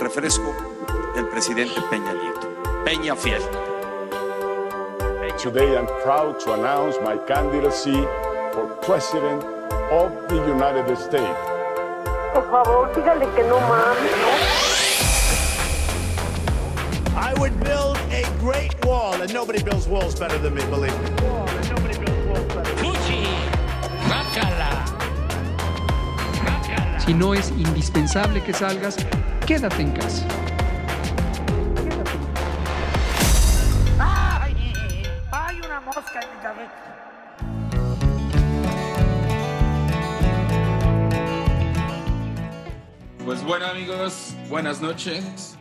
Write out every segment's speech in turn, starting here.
el refresco del presidente Peña Nieto. Peña Fiel. Today I'm proud to announce my candidacy for President of the United States. Por favor, dígale que no mames, I would build a great wall, and nobody builds walls better than me, believe me. Si no es indispensable que salgas, quédate en casa. ¡Ay! ¡Hay una mosca en mi cabeza! Pues bueno amigos, buenas noches.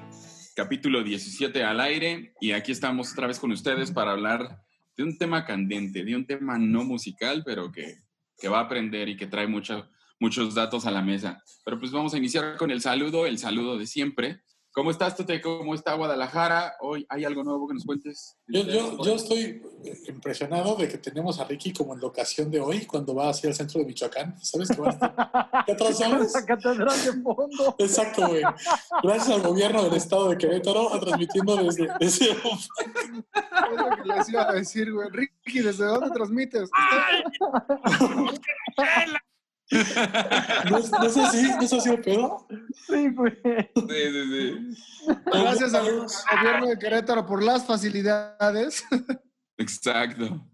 Capítulo 17 al aire y aquí estamos otra vez con ustedes para hablar de un tema candente, de un tema no musical, pero que, que va a aprender y que trae mucho- muchos datos a la mesa. Pero pues vamos a iniciar con el saludo, el saludo de siempre. ¿Cómo estás, Tote? ¿Cómo está Guadalajara? Hoy hay algo nuevo que nos cuentes. Yo, yo, yo estoy impresionado de que tenemos a Ricky como en la ocasión de hoy, cuando va hacia el centro de Michoacán. ¿Sabes qué va a estar? ¿Qué atrás sabes? La catedral de fondo. Exacto, güey. Gracias al gobierno del estado de Querétaro, a transmitiendo desde, desde Es lo que les iba a decir, güey. Ricky, ¿desde dónde transmites? ¿No es, no es así? ¿No es así el pedo? Sí, güey. Sí, sí, sí. Gracias al gobierno de Querétaro por las facilidades. Exacto.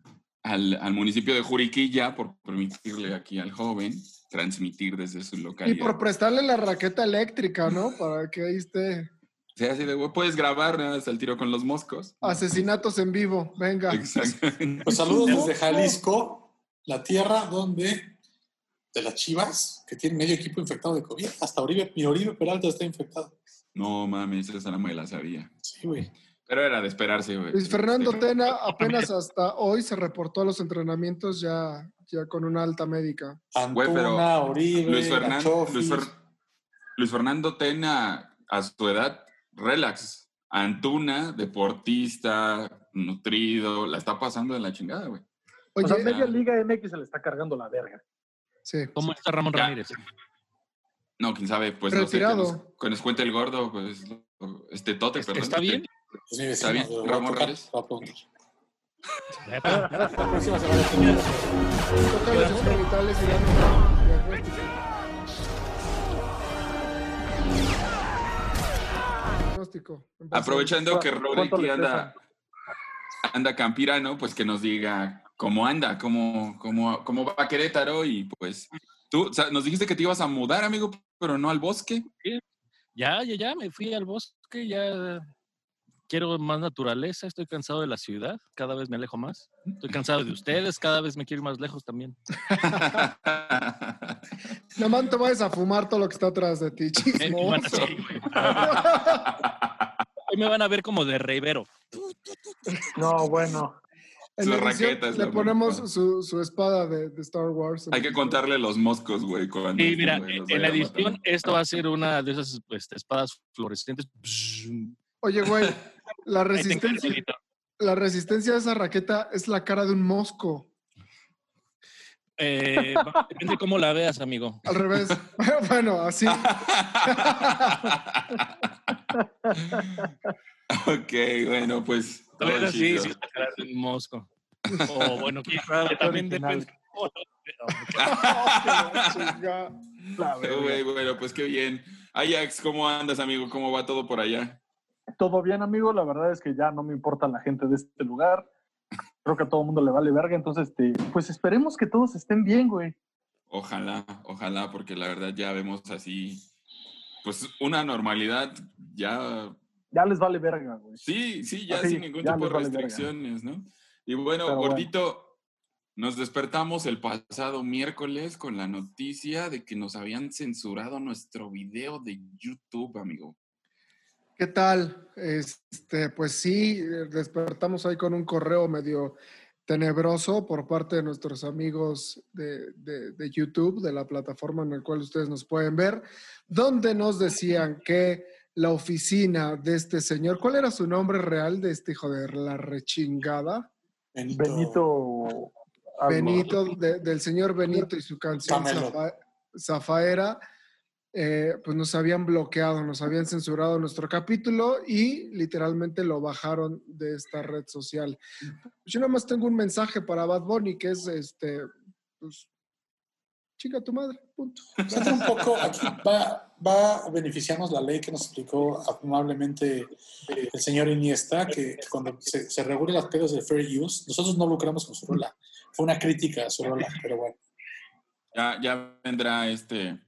Al, al municipio de Juriquilla por permitirle aquí al joven transmitir desde su Y localidad. por prestarle la raqueta eléctrica, ¿no? Para que ahí esté. Sí, así de, güey, puedes grabar nada más al tiro con los moscos. Asesinatos en vivo. Venga. Exacto. Pues saludos desde Jalisco, la tierra donde de las chivas, que tiene medio equipo infectado de COVID. Hasta Oribe, mi Oribe Peralta está infectado. No mames, esa no me la sabía. Sí, güey. Pero era de esperarse, güey. Luis Fernando Sí. Tena apenas hasta hoy se reportó a los entrenamientos ya, ya con una alta médica. Güey, pero Antuna, Oribe, Luis, Fernando. Luis, Fer- Luis Fernando Tena, a su edad, relax. Antuna, deportista, nutrido, la está pasando de la chingada, güey. Oye, o sea, media Liga MX se le está cargando la verga. Sí. ¿Cómo está Ramón Ya. Ramírez? No, quién sabe, pues no sé, que Retirado. nos, que nos cuente el gordo, pues este tote, ¿Es- perdón. ¿Está bien? ¿Está bien, Ramón preguntar. La próxima semana. Aprovechando que ¿Cuánto Rodrigo le anda, anda campirano, pues que nos diga cómo anda, cómo, cómo, cómo va Querétaro y pues tú o sea, nos dijiste que te ibas a mudar, amigo, pero no al bosque. Ya, ya, ya, me fui al bosque, ya quiero más naturaleza, estoy cansado de la ciudad, cada vez me alejo más. Estoy cansado de ustedes, cada vez me quiero ir más lejos también. No man, te vayas a fumar todo lo que está atrás de ti, chismoso. Hoy me van a ver como de Rivero. No, bueno. En la raqueta es le la ponemos su, su espada de, de Star Wars. Hay que contarle los moscos, güey. Sí, mira, en la edición esto va a ser una de esas este, espadas fluorescentes. Oye, güey, la resistencia, la resistencia de esa raqueta es la cara de un mosco. Eh, depende de cómo la veas, amigo. Al revés. bueno, así. ok, bueno, pues. Todo sí, chido. sí, un mosco. O bueno, sabe, también depende. bueno, pues qué bien. Ajax, ¿cómo andas, amigo? ¿Cómo va todo por allá? Todo bien, amigo. La verdad es que ya no me importa la gente de este lugar. Creo que a todo el mundo le vale verga. Entonces, este, pues esperemos que todos estén bien, güey. Ojalá, ojalá, porque la verdad ya vemos así, pues una normalidad ya, Ya les vale verga, güey. sí, sí, ya Así, sin ningún ya tipo de verga. restricciones, ¿no? Y bueno, Pero bueno. gordito, nos despertamos el pasado miércoles con la noticia de que nos habían censurado nuestro video de YouTube, amigo. ¿Qué tal? Este, pues sí, despertamos ahí con un correo medio tenebroso por parte de nuestros amigos de, de- de YouTube, de la plataforma en la cual ustedes nos pueden ver, donde nos decían que la oficina de este señor, ¿cuál era su nombre real de este hijo de la rechingada? Benito. Benito. Benito, de- del señor Benito y su canción. Zafa- Zafaera, eh, pues nos habían bloqueado, nos habían censurado nuestro capítulo y literalmente lo bajaron de esta red social. Yo nada más tengo un mensaje para Bad Bunny que es este, pues, chica tu madre, punto. Un poco, aquí va, va a beneficiarnos la ley que nos explicó amablemente el señor Iniesta, que cuando se, se regule las pedos de fair use, nosotros no lucramos con su rola. Fue una crítica a su rola, pero bueno. Ya, ya vendrá este,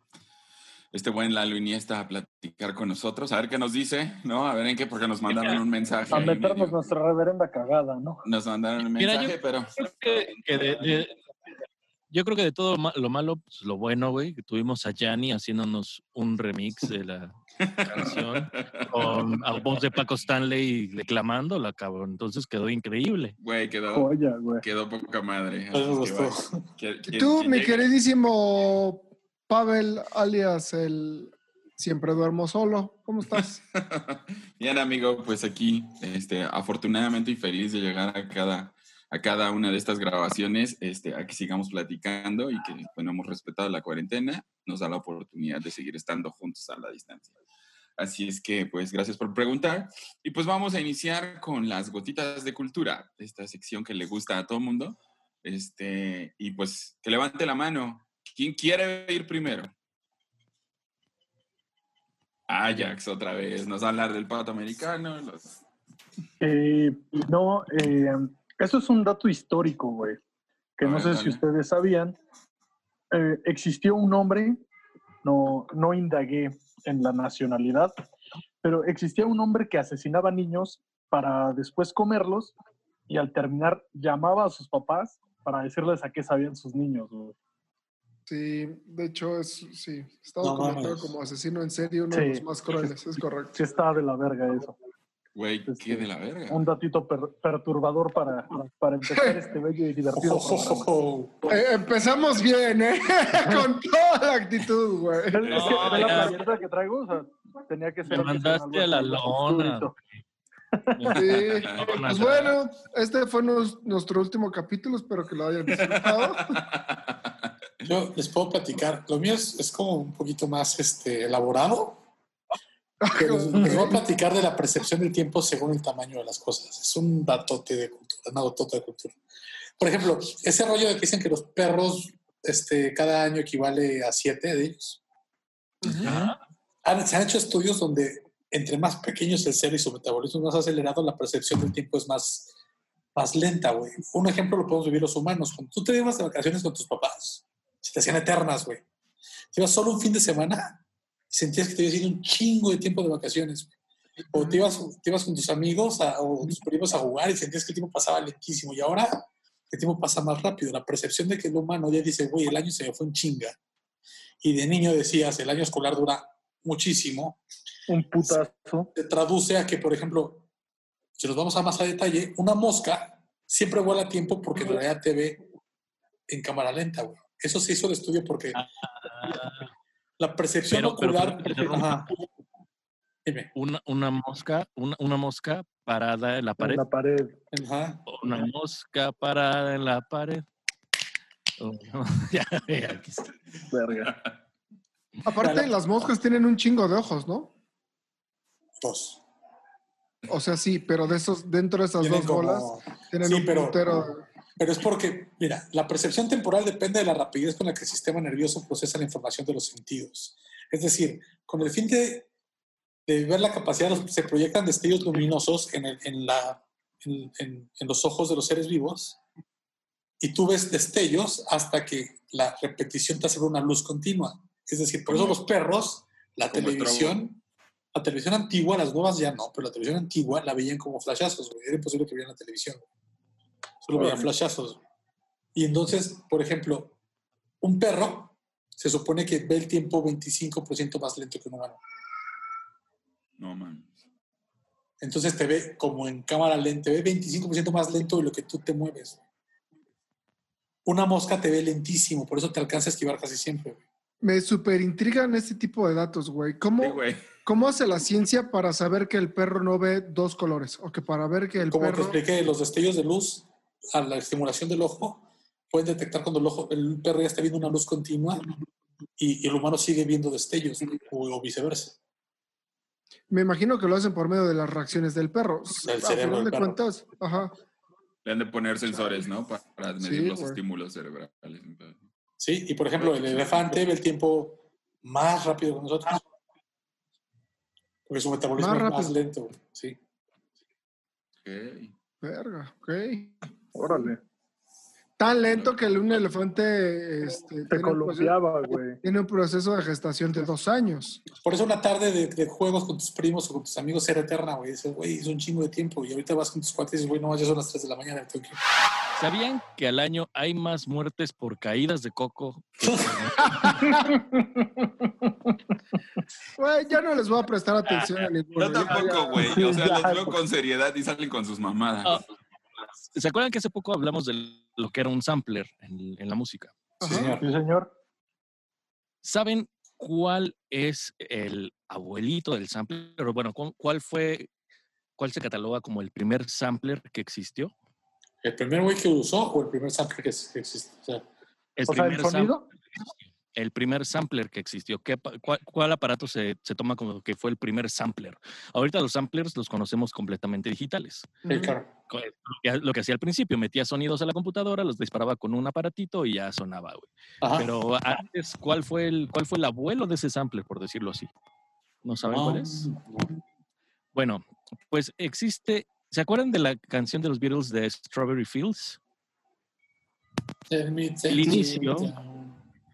este buen Lalo Iniesta a platicar con nosotros, a ver qué nos dice, ¿no? A ver en qué, porque nos mandaron un mensaje. A meternos medio- nuestra reverenda cagada, ¿no? Nos mandaron un Mira, mensaje, yo pero creo que, que de, de- yo creo que de todo lo malo, pues, lo bueno, güey, que tuvimos a Yanni haciéndonos un remix de la canción con a voz de Paco Stanley declamándola, cabrón. Entonces quedó increíble. güey, quedó, Joya, güey. quedó poca madre. Que. Que- tú, que mi llegue. queridísimo Pavel, alias el Siempre Duermo Solo, ¿cómo estás? Bien, amigo, pues aquí, este, afortunadamente y feliz de llegar a cada, a cada una de estas grabaciones, este, a que sigamos platicando y que, bueno, hemos respetado la cuarentena, nos da la oportunidad de seguir estando juntos a la distancia. Así es que, pues, gracias por preguntar. Y pues vamos a iniciar con las gotitas de cultura, esta sección que le gusta a todo mundo. Este, y pues, que levante la mano. ¿Quién quiere ir primero? Ajax, otra vez. Nos va a hablar del pato americano. los- Eh, no, eh, eso es un dato histórico, güey, que A no ver, sé dale. si ustedes sabían. Eh, existió un hombre, no, no indagué en la nacionalidad, pero existía un hombre que asesinaba niños para después comerlos y al terminar llamaba a sus papás para decirles a qué sabían sus niños, güey. Sí, de hecho, es, sí, está No documentado mames. como asesino en serie, uno Sí. de los más crueles, es correcto. Sí está de la verga eso. Güey, Este, qué de la verga. Un datito per- perturbador para, para empezar este bello y divertido programa. Eh, empezamos bien, ¿eh? Con toda la actitud, güey. Es que No, la ya. playerita que traigo, o sea, tenía que ser. Me mandaste algo a la lona. Sí. Pues bueno, este fue nos- nuestro último capítulo, espero que lo hayan disfrutado. Yo les puedo platicar. Lo mío es, es como un poquito más este, elaborado. Pero les, voy a platicar de la percepción del tiempo según el tamaño de las cosas. Es un datote de cultura, una datota de cultura. Por ejemplo, ese rollo de que dicen que los perros este, cada año equivale a siete de ellos. Han- se han hecho estudios donde entre más pequeño es el ser y su metabolismo más acelerado, la percepción del tiempo es más, más lenta, güey. Un ejemplo lo podemos vivir los humanos. Cuando tú te ibas de vacaciones con tus papás, se te hacían eternas, güey. Te ibas solo un fin de semana sentías que te habías ido un chingo de tiempo de vacaciones, güey. O te ibas, te ibas con tus amigos a- o tus primos a jugar y sentías que el tiempo pasaba lentísimo. Y ahora el tiempo pasa más rápido. La percepción de que el humano ya dice, güey, el año se me fue en chinga. Y de niño decías, el año escolar dura muchísimo. Un putazo. Se traduce a que, por ejemplo, si nos vamos a más a detalle, una mosca siempre vuela a tiempo porque en realidad te ve en cámara lenta, güey. Eso se hizo el estudio porque la percepción Pero- ocular... pero- pero- Ajá. Dime. Una, una mosca, una, una mosca parada en la En pared. la pared. Ajá. Una mosca parada en la pared. Oh, ya, ya, aquí está. Verga. Aparte, las moscas tienen un chingo de ojos, ¿no? Dos. O sea, sí, pero de esos, dentro de esas Tienen dos como- bolas, tienen Sí, un pero- putero. Pero es porque, mira, la percepción temporal depende de la rapidez con la que el sistema nervioso procesa la información de los sentidos. Es decir, con el fin de, de ver la capacidad, se proyectan destellos luminosos en, el- en la, en, en- los ojos de los seres vivos y tú ves destellos hasta que la repetición te hace una luz continua. Es decir, por eso los perros, la televisión, la televisión antigua, las nuevas ya no, pero la televisión antigua la veían como flashazos, güey. Era imposible que vieran la televisión. Solo veían flashazos. Y entonces, por ejemplo, un perro se supone que ve el tiempo 25% más lento que un humano. No, man. Entonces te ve como en cámara lenta, te ve 25% más lento de lo que tú te mueves. Una mosca te ve lentísimo, por eso te alcanza a esquivar casi siempre. güey. Me super intrigan este tipo de datos, güey. ¿Cómo, Sí, güey. ¿Cómo hace la ciencia para saber que el perro no ve dos colores? O que para ver que el Como te perro. expliqué, los destellos de luz a la estimulación del ojo pueden detectar cuando el, ojo, el perro ya está viendo una luz continua y, y el humano sigue viendo destellos o, o viceversa. Me imagino que lo hacen por medio de las reacciones del perro. Del A cerebro final de cuentas, ajá. Le han de poner sensores, ¿no? Pa- Para medir Sí, los estímulos cerebrales. Sí, y por ejemplo, el elefante ve el tiempo más rápido que nosotros. Porque su metabolismo Más es más rápido. lento. Sí. Ok. Verga, ok. Órale. Tan lento que el- un elefante este, Te tiene, un proceso, columpiaba, güey. tiene un proceso de gestación de dos años. Por eso una tarde de, de juegos con tus primos o con tus amigos era eterna, güey. Dices, güey, es un chingo de tiempo. Y ahorita vas con tus cuates y dices, güey, no, ya son las 3 de la mañana. tengo que ir". ¿Sabían que al año hay más muertes por caídas de coco? Güey, ya no les voy a prestar atención a ninguno. Yo tampoco, güey. O sea, los veo con seriedad y salen con sus mamadas. Ah, ¿Se acuerdan que hace poco hablamos de lo que era un sampler en, en la música? Sí, señor. Sí, señor. ¿Saben cuál es el abuelito del sampler? Bueno, ¿cu- ¿cuál fue, cuál se cataloga como el primer sampler que existió? ¿El primer güey que usó o el primer sample que, existe? O sea, El O sea, el primer sonido. El primer sampler que existió. ¿Qué cuál, cuál aparato se, se toma como que fue el primer sampler? Ahorita los samplers los conocemos completamente digitales. el claro. Co- Lo que, lo que hacía al principio, metía sonidos a la computadora, los disparaba con un aparatito y ya sonaba, güey. Pero antes, ¿cuál fue, el, ¿cuál fue el abuelo de ese sampler, por decirlo así? ¿No saben cuál es? Bueno, pues existe. ¿Se acuerdan de la canción de los Beatles de Strawberry Fields? El inicio.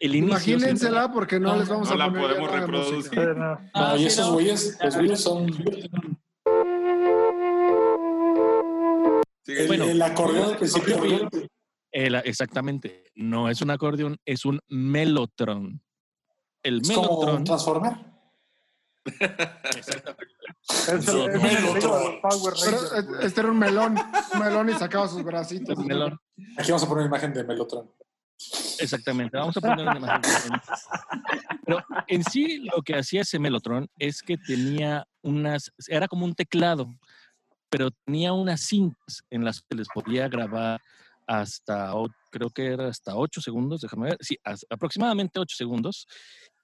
El inicio. Imagínensela porque no, No, les vamos no a la poner podemos reproducir. música. Sí, no. No, Ah, y esos güeyes, los Beatles son. Bueno. el acordeón al principio. El- exactamente. No es un acordeón, es un melotron. El Es como un melotron. transformer. Es el, es el Melotron. Pero este era un melón, un melón y sacaba sus bracitos. el melón. Aquí vamos a poner una imagen de Melotron. Exactamente, vamos a poner una imagen. Pero en sí lo que hacía ese Melotron es que tenía unas, era como un teclado, pero tenía unas cintas en las que les podía grabar hasta, creo que era hasta 8 segundos, déjame ver, sí, aproximadamente 8 segundos.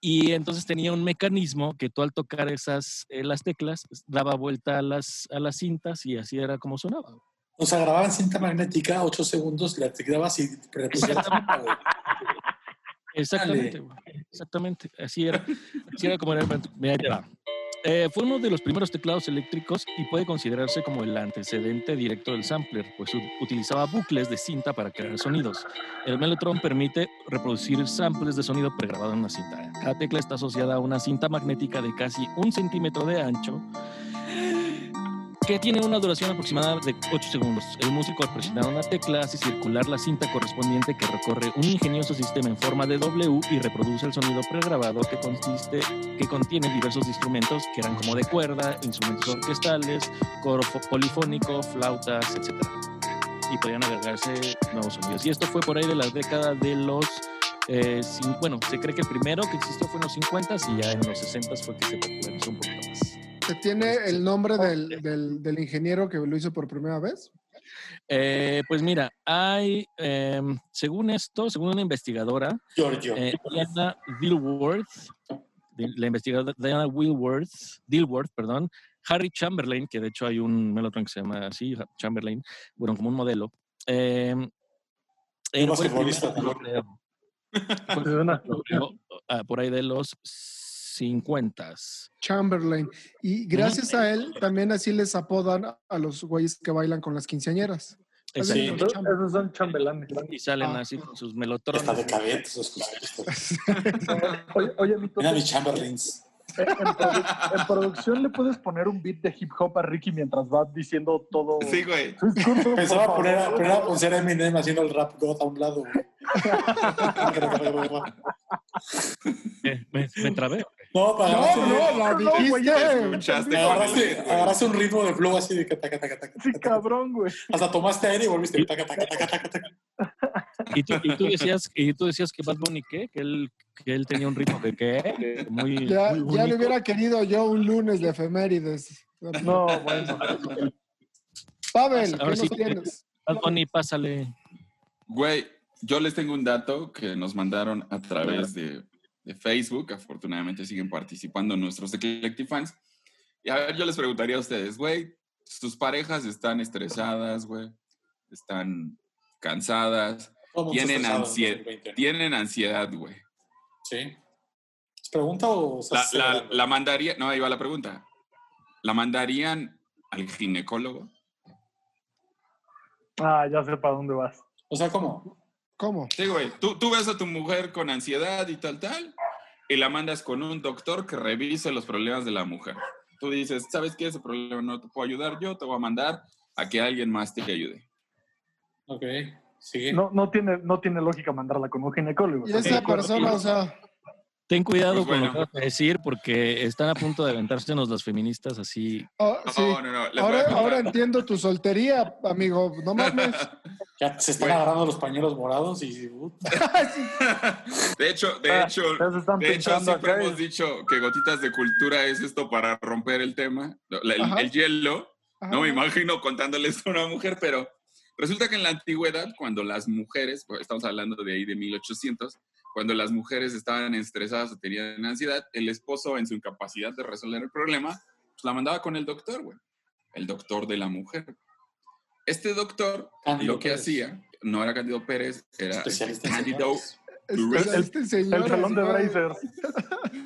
Y entonces tenía un mecanismo que tú al tocar esas, eh, las teclas, daba vuelta a las, a las cintas y así era como sonaba. O sea, grababan cinta magnética, 8 segundos, la te grabas y. Exactamente, exactamente. Así era. Así era como era. Mira, te va. Eh, fue uno de los primeros teclados eléctricos y puede considerarse como el antecedente directo del sampler, pues utilizaba bucles de cinta para crear sonidos. El Mellotron permite reproducir samples de sonido pregrabado en una cinta. Cada tecla está asociada a una cinta magnética de casi un centímetro de ancho que tiene una duración aproximada de 8 segundos. El músico presionar una tecla hace circular la cinta correspondiente que recorre un ingenioso sistema en forma de W y reproduce el sonido pregrabado que consiste que contiene diversos instrumentos que eran como de cuerda, instrumentos orquestales, coro polifónico, flautas, etc. Y podían agregarse nuevos sonidos. Y esto fue por ahí de la década de los eh, bueno, se cree que el primero que existió fue en los 50 y ya en los 60 fue que se popularizó un poquito más. ¿Se tiene el nombre del, del- del ingeniero que lo hizo por primera vez? Eh, pues mira, hay, em, según esto, según una investigadora, Giorgio. eh, Diana Dilworth, di- la investigadora Diana Wilworth, Dilworth, perdón, Harry Chamberlain, que de hecho hay un melotron que se llama así, Ha- Chamberlain, bueno, como un modelo. él fue el primero ah, por ahí de los 50. Chamberlain. Y gracias a él, también así les apodan a los güeyes que bailan con las quinceañeras. Sí. Esos esos son chambelanes. Y salen Ah. así con sus Está melotrones. decadente esos cosas. Oye, oye Mito, Mira ¿en, mis Chamberlains. en produ- en producción le puedes poner un beat de hip hop a Ricky mientras va diciendo todo. Sí, güey. Pensaba poner a, poner a poner a Eminem haciendo el rap god a un lado. güey. Eh, me, me trabé. No, para No, no, la dijiste. Escuchaste agarraste, un ritmo de flow así de que taca, taca, taca, Sí, cabrón, güey. Hasta tomaste aire y volviste taca, taca, taca, taca, taca. Y tú, y tú decías, y tú decías que Bad Bunny, ¿qué? Que él, que él tenía un ritmo que, ¿qué? Muy, Ya, muy ya le hubiera querido yo un lunes de efemérides. No, bueno. Pavel, ¿qué nos sí. tienes? Bad Bunny, pásale. Güey, yo les tengo un dato que nos mandaron a través de de Facebook. Afortunadamente siguen participando nuestros Eclectic fans. Y a ver, yo les preguntaría a ustedes, güey, sus parejas están estresadas, güey, están cansadas, tienen, estresados ansie- en el 20, ¿no? tienen ansiedad, güey. Sí. ¿Es pregunta o La, la, la mandaría, no, ahí va la pregunta. ¿La mandarían al ginecólogo? Ah, ya sé para dónde vas. O sea, ¿cómo? ¿Cómo? Sí, güey. Tú, tú ves a tu mujer con ansiedad y tal, tal, y la mandas con un doctor que revise los problemas de la mujer. Tú dices, ¿sabes qué? Ese problema no te puedo ayudar yo, te voy a mandar a que alguien más te ayude. Ok, sigue. No, no, tiene, no tiene lógica mandarla con un ginecólogo. Y esa persona, o sea, Ten cuidado Pues con lo bueno. que vas a decir porque están a punto de aventársenos las feministas así. oh, sí. No, no, no. Ahora, ahora entiendo tu soltería, amigo. No mames. Ya se están Güey. agarrando los pañuelos morados y... puta. De hecho, de Ah, hecho, de hecho siempre acá. hemos dicho que Gotitas de Cultura es esto para romper el tema, el, el hielo. Ajá. No me imagino contándoles a una mujer, pero resulta que en la antigüedad, cuando las mujeres, pues, estamos hablando de ahí de 1800, cuando las mujeres estaban estresadas o tenían ansiedad, el esposo en su incapacidad de resolver el problema, pues la mandaba con el doctor, güey. El doctor de la mujer. Este doctor Cándido lo que Pérez. hacía, no era Candido Pérez, era Cándido en señoras, El salón de. Bracer.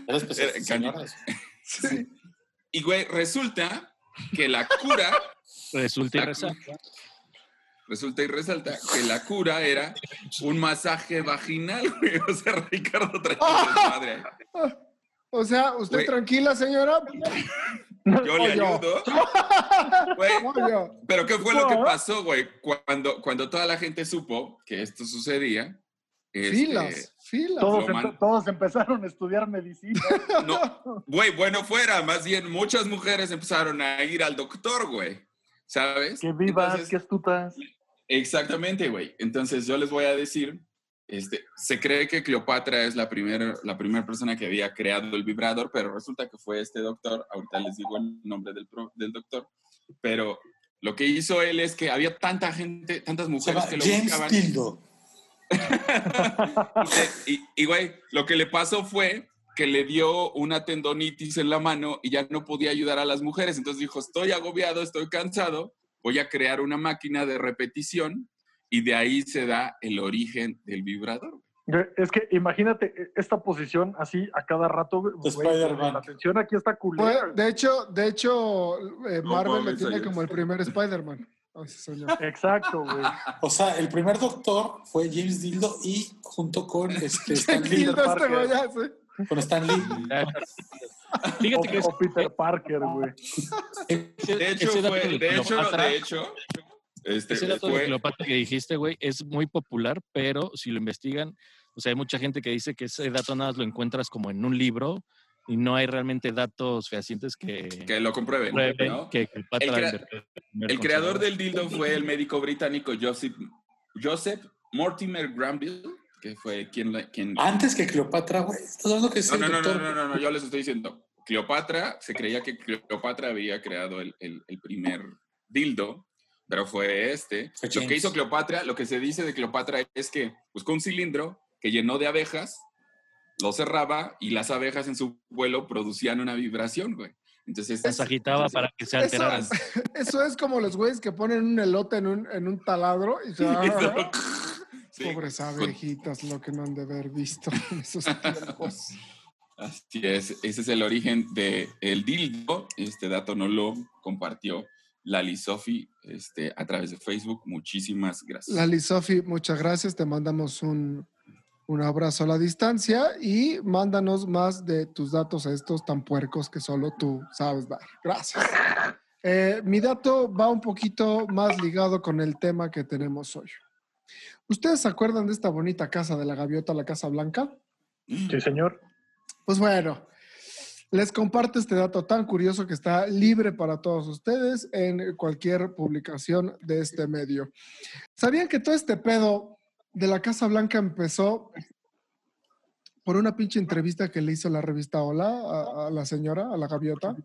Era especialista en Cándido. Sí. Y, güey, resulta que la cura, Resulta y la resulta y resalta que la cura era un masaje vaginal, güey. O sea, Ricardo trae un desmadre. O sea, ¿usted Güey. tranquila, señora? Yo le ayudo. Güey, pero ¿qué fue lo que pasó, güey? Cuando, cuando toda la gente supo que esto sucedía. este, Filas, filas. Todos, empe- todos empezaron a estudiar medicina. No, güey, bueno fuera. Más bien, muchas mujeres empezaron a ir al doctor, güey. ¿Sabes? Que vivas, Entonces, que astutas. Exactamente, güey. Entonces yo les voy a decir, este, se cree que Cleopatra es la primera la primera persona que había creado el vibrador, pero resulta que fue este doctor, ahorita les digo el nombre del, pro- del doctor, pero lo que hizo él es que había tanta gente, tantas mujeres que lo James buscaban. Tildo. Y, y, güey, lo que le pasó fue que le dio una tendonitis en la mano y ya no podía ayudar a las mujeres. Entonces dijo, estoy agobiado, estoy cansado, voy a crear una máquina de repetición y de ahí se da el origen del vibrador. Es que imagínate eh, esta posición así a cada rato. Spider-Man. La tensión aquí está culera. de hecho, de hecho, eh, No Marvel le tiene como el primer Spider-Man. Exacto, güey. O sea, el primer doctor fue James Dildo y junto con este, Stan Lee. Tildo este Con Stan Lee. Fíjate que es- o Peter Parker, güey. De hecho, fue, de de hecho, de hecho, este, Ese dato de fue, Cleopatra que dijiste, güey, es muy popular, pero si lo investigan, o sea, hay mucha gente que dice que ese dato nada más lo encuentras como en un libro y no hay realmente datos fehacientes que, que lo comprueben, que El crea- el El creador del dildo fue el médico británico Joseph, Joseph Mortimer Granville, que fue quien, la- quien Antes que Cleopatra, güey. Estás hablando que No, no, no, no, no, no, no, yo les estoy diciendo. Cleopatra, se creía que Cleopatra había creado el, el- el primer dildo, pero fue este. Fue Lo que hizo Cleopatra, lo que se dice de Cleopatra es que buscó un cilindro que llenó de abejas, lo cerraba y las abejas en su vuelo producían una vibración, güey. Entonces, Las agitaba para que se Eso- alteraran. Eso es como los güeyes que ponen un elote en un, en un taladro y se Sí, Pobres con- abejitas, lo que no han de haber visto en esos tiempos. Así es, ese es el origen del el dildo. Este dato no lo compartió Lali Sofi este, a través de Facebook. Muchísimas gracias. Lali Sofi, muchas gracias. Te mandamos un, un abrazo a la distancia y mándanos más de tus datos estos tan puercos que solo tú sabes dar. Gracias. Eh, mi dato va un poquito más ligado con el tema que tenemos hoy. ¿Ustedes se acuerdan de esta bonita casa de la gaviota, la Casa Blanca? Sí, señor. Pues bueno, les comparto este dato tan curioso que está libre para todos ustedes en cualquier publicación de este medio. ¿Sabían que todo este pedo de la Casa Blanca empezó por una pinche entrevista que le hizo la revista Hola a, a la señora, a la gaviota?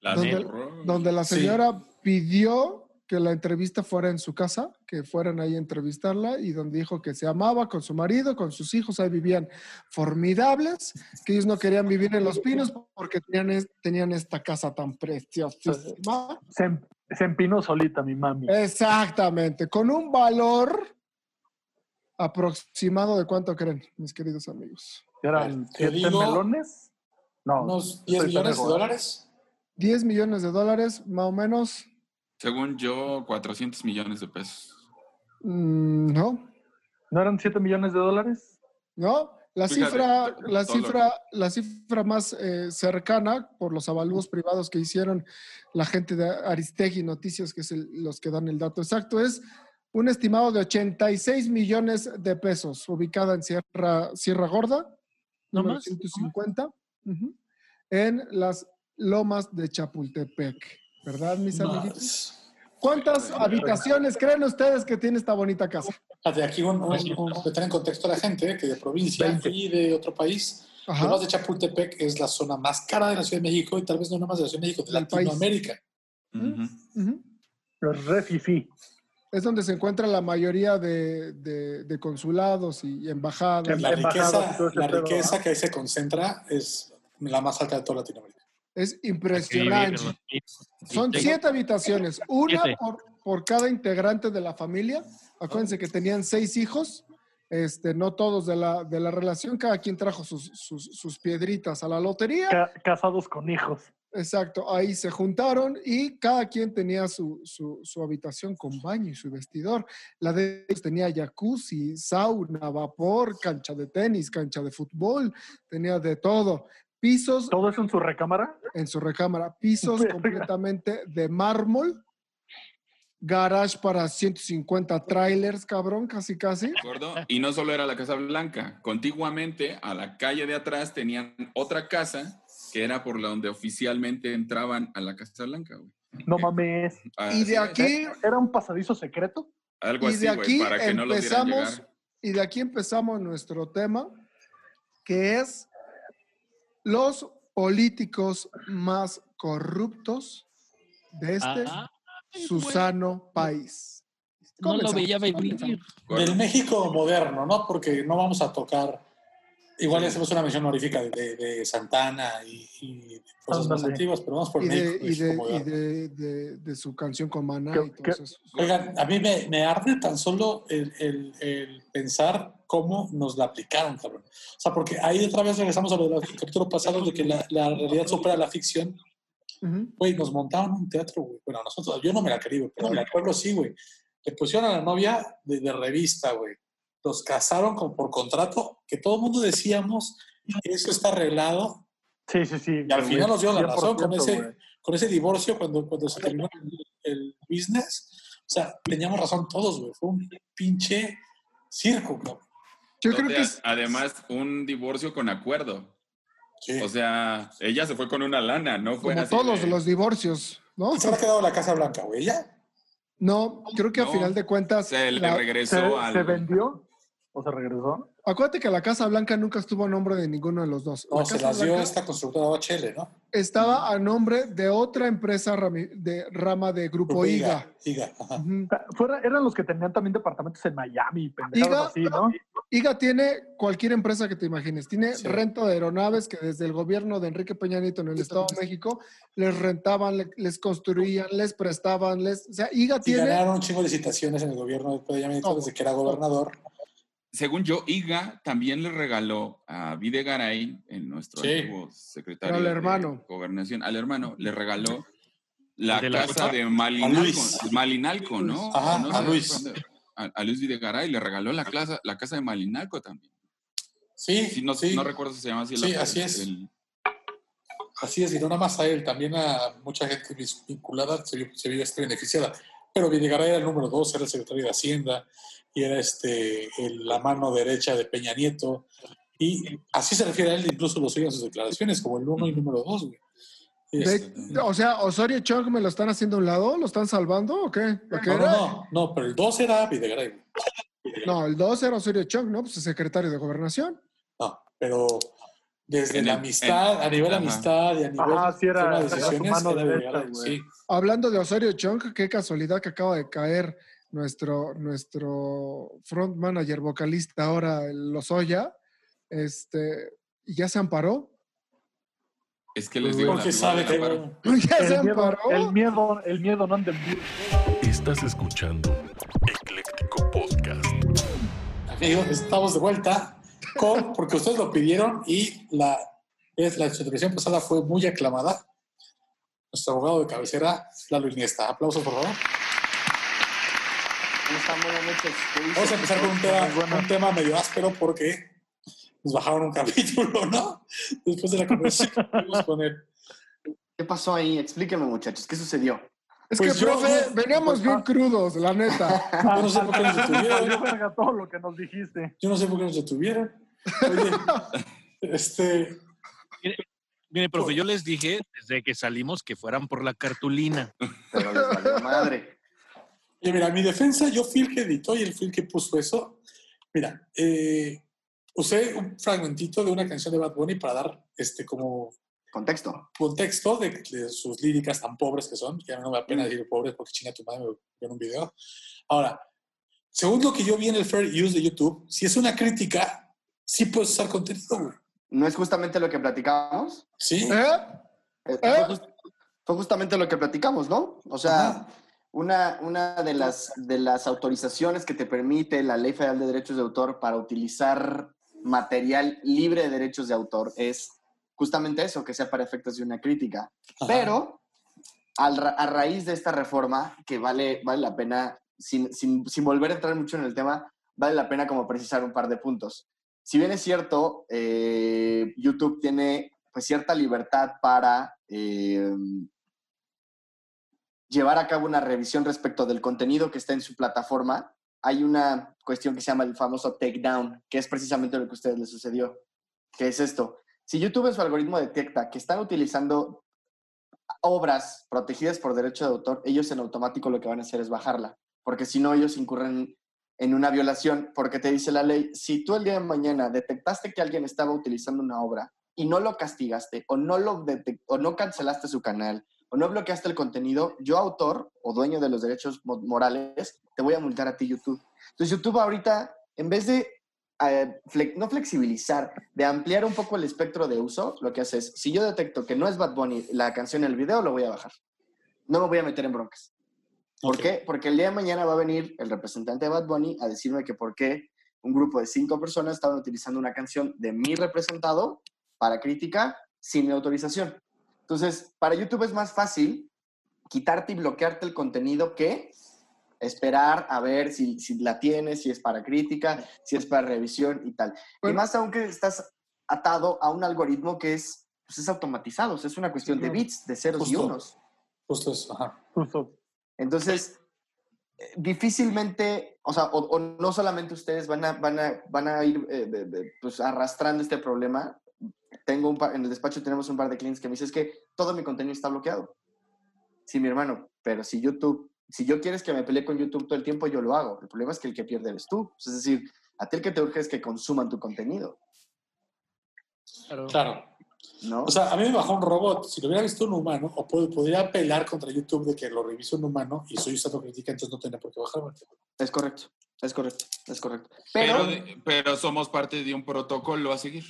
La donde, donde la Sí. señora pidió que la entrevista fuera en su casa, que fueran ahí a entrevistarla y donde dijo que se amaba con su marido, con sus hijos, ahí vivían formidables, que ellos no querían vivir en Los Pinos porque tenían, es- tenían esta casa tan preciosísima. Se, em- se empinó solita mi mami. Exactamente, con un valor aproximado de cuánto creen, mis queridos amigos. ¿Eran Te siete digo- melones? No. Unos 10 soy millones de dólares. 10 millones de dólares, más o menos. Según yo, 400 millones de pesos. Mm, no, ¿No eran 7 millones de dólares? no. La Fíjate, cifra, la cifra, la cifra más eh, cercana por los avalúos privados que hicieron la gente de Aristegui Noticias, que es el- los que dan el dato exacto, es un estimado de 86 millones de pesos, ubicada en Sierra, Sierra Gorda, No número más, no más. 150, ujú, en las lomas de Chapultepec. ¿Verdad, mis amiguitos? ¿Cuántas habitaciones creen ustedes que tiene esta bonita casa? Fíjate, aquí un, un, un- meter en contexto a la gente que de provincia y de otro país, Ajá. Lomas de Chapultepec es la zona más cara de la Ciudad de México y tal vez no nada más de la Ciudad de México, de. Latinoamérica. Los refifi. Es donde se encuentra la mayoría de, de- de consulados y embajadas. La Embajadas riqueza, la riqueza que ahí se concentra es la más alta de toda Latinoamérica. Es impresionante. Son siete habitaciones, una por, por cada integrante de la familia. Acuérdense que tenían seis hijos, este, no todos de la, de la relación, cada quien trajo sus, sus, sus piedritas a la lotería. Ca- casados con hijos. Exacto, ahí se juntaron y cada quien tenía su, su, su habitación con baño y su vestidor. La de ellos tenía jacuzzi, sauna, vapor, cancha de tenis, cancha de fútbol, tenía de todo. Pisos ¿Todo eso en su recámara? en su recámara, pisos completamente de mármol, garage para 150 trailers, cabrón, casi casi. ¿De acuerdo? Y no solo era la Casa Blanca. Contiguamente, a la calle de atrás tenían otra casa que era por la donde oficialmente entraban a la Casa Blanca, güey. No mames. Y Así de aquí, ¿Era un pasadizo secreto? Algo y así, de güey, aquí para que no empezamos, llegar. y de aquí empezamos nuestro tema, que es los políticos más corruptos de este Ah, Susano país. no lo veía venir. Del México moderno, ¿no? Porque no vamos a tocar. Igual hacemos una mención honorífica de, de- de Santana y, y cosas más antiguas, pero vamos por Y de, México, y de- y de- de- de su canción con Maná ¿Qué- y todo eso. Oigan, a mí me, me arde tan solo el, el- el pensar cómo nos la aplicaron, cabrón. O sea, porque ahí otra vez regresamos a lo del capítulo pasado de que la, la realidad supera la ficción. Güey, nos montaban un teatro, güey. Bueno, nosotros, yo no me la creí, güey, pero en el pueblo sí, güey. Le pusieron a la novia de, de revista, güey. Los casaron con, por contrato, que todo el mundo decíamos que eso está arreglado. Sí, sí, sí. Y al final nos dio la razón con 100%, ese, con ese divorcio cuando, cuando se terminó el, el business. O sea, teníamos razón todos, güey. Fue un pinche circo, cabrón. Yo creo que es, Además, un divorcio con acuerdo. Sí. O sea, ella se fue con una lana, no fue como así todos de- los divorcios, ¿no? Se habrá quedado la Casa Blanca, güey. ¿Ya? No, creo que a No, final de cuentas, Se le la- regresó ¿Se, al... se vendió o se regresó? acuérdate que la Casa Blanca nunca estuvo a nombre de ninguno de los dos. No, la se las dio esta constructora OHL, ¿no? estaba a nombre de otra empresa rami- de rama de Grupo Grupo IGA. IGA, ajá. Ujú. Fuera, eran los que tenían también departamentos en Miami, Diga- así, ¿no? IGA tiene cualquier empresa que te imagines. Tiene Sí. renta de aeronaves que desde el gobierno de Enrique Peña Nieto en el Estado de México les rentaban, le- les construían, les prestaban, les... O sea, IGA Y tiene... ganaron un chingo de licitaciones en el gobierno de Peña Nieto desde que era gobernador. Según yo, IGA también le regaló a Videgaray, en nuestro Sí. antiguo secretario Al de hermano. Gobernación, al hermano, le regaló la ¿De casa de Malinalco, Luis. Malinalco, ¿no? Ajá, ¿No? a Luis. A, a Luis Videgaray le regaló la, casa, la casa de Malinalco también. Sí, Sí, no, sí, no recuerdo si se llama así. Sí, la- así es. el- así es, y no nada más a él, también a mucha gente vinculada se vio, se vio este beneficiada. Pero Videgaray era el número dos, era el secretario de Hacienda, y era este, el- la mano derecha de Peña Nieto, y así se refiere a él, incluso lo sigue en sus declaraciones, como el uno y número dos, güey. de- Este, o sea, Osorio Chong me lo están haciendo a un lado, lo están salvando o qué? ¿Lo que no, no, no, no, pero el dos era Videgaray. No, el 2 era Osorio Chong, ¿no? Pues el secretario de Gobernación. No, pero Desde En la el- amistad, en- a nivel ajá. amistad y a nivel Ajá, sí era- de decisiones. mano era llegar sí. Hablando de Osorio Chong, qué casualidad que acaba de caer nuestro, nuestro front manager vocalista ahora, el Lozoya, este, ya se amparó. Es que les digo, Porque sabe de que ya se El miedo, amparó. el miedo, el miedo no anda en vivo. Estás escuchando Ecléctico Podcast. Amigos, estamos de vuelta con, porque ustedes lo pidieron y la, es, la televisión pasada fue muy aclamada. Nuestro abogado de cabecera, Lalo Iniesta. Aplausos, por favor. Vamos a empezar con un tema, un tema medio áspero porque nos bajaron un capítulo, ¿no? Después de la conversación que tuvimos con él. ¿Qué pasó ahí? Explíquenme, muchachos. ¿Qué sucedió? Es Pues que, yo- profe, yo- veníamos pues, bien ah. crudos, la neta. Yo no sé por qué nos detuvieron. verga todo lo que nos dijiste. Yo no sé por qué nos detuvieron. Oye, este, Mire, profe, yo les dije desde que salimos que fueran por la cartulina. Pero les valió madre. Oye, mira, mi defensa, yo fui el que editó y él fue el que puso eso. Mira, eh, usé un fragmentito de una canción de Bad Bunny para dar este como Contexto. contexto de, de sus líricas tan pobres que son, que a mí no me da pena decir pobres porque chinga tu madre me vio en un video. Ahora, según lo que yo vi en el Fair Use de YouTube, si es una crítica, sí puedes usar contenido, güey. ¿No es justamente lo que platicamos? Sí. ¿Eh? Eh, ¿Eh? Fue, just- fue justamente lo que platicamos, ¿no? O sea, Ajá. una, una de, las, de las autorizaciones que te permite la Ley Federal de Derechos de Autor para utilizar material libre de derechos de autor es justamente eso, que sea para efectos de una crítica. Ajá. Pero al ra- a raíz de esta reforma, que vale, vale la pena, sin, sin- sin volver a entrar mucho en el tema, vale la pena como precisar un par de puntos. Si bien es cierto, eh, YouTube tiene pues cierta libertad para eh, llevar a cabo una revisión respecto del contenido que está en su plataforma, hay una cuestión que se llama el famoso takedown, que es precisamente lo que a ustedes les sucedió. ¿Qué es esto? Si YouTube en su algoritmo detecta que están utilizando obras protegidas por derecho de autor, ellos en automático lo que van a hacer es bajarla, porque si no ellos incurren en una violación, porque te dice la ley, si tú el día de mañana detectaste que alguien estaba utilizando una obra y no lo castigaste o no lo o no cancelaste su canal o no bloqueaste el contenido, yo autor o dueño de los derechos mo- morales te voy a multar a ti YouTube. Entonces YouTube ahorita en vez de eh, fle- no flexibilizar, de ampliar un poco el espectro de uso, lo que hace es, si yo detecto que no es Bad Bunny la canción en el video, lo voy a bajar. No me voy a meter en broncas. ¿Por qué? Porque el día de mañana va a venir el representante de Bad Bunny a decirme que por qué un grupo de cinco personas estaban utilizando una canción de mi representado para crítica sin mi autorización. Entonces, para YouTube es más fácil quitarte y bloquearte el contenido que esperar a ver si, si la tienes, si es para crítica, si es para revisión y tal. y Bueno. más aún que estás atado a un algoritmo que es, pues es automatizado, o sea, es una cuestión de claro. bits, de ceros y Justo. unos. Justo eso, ajá. Justo. Entonces, eh, difícilmente, o sea, o, o no solamente ustedes van a, van a, van a ir eh, de- de, pues, arrastrando este problema. Tengo un par- en el despacho tenemos un par de clientes que me dicen es que todo mi contenido está bloqueado. Sí, mi hermano, pero si YouTube, si yo quieres que me pelee con YouTube todo el tiempo, yo lo hago. El problema es que el que pierde eres tú. Es decir, a ti el que te urge es que consuman tu contenido, Claro. ¿No? O sea, a mí me bajó un robot. Si lo hubiera visto un humano, o pod- podría apelar contra YouTube de que lo revise un humano y soy usando crítica, entonces no tendría por qué bajarme. es correcto, es correcto, es correcto. Pero, Pero, somos parte de un protocolo a seguir.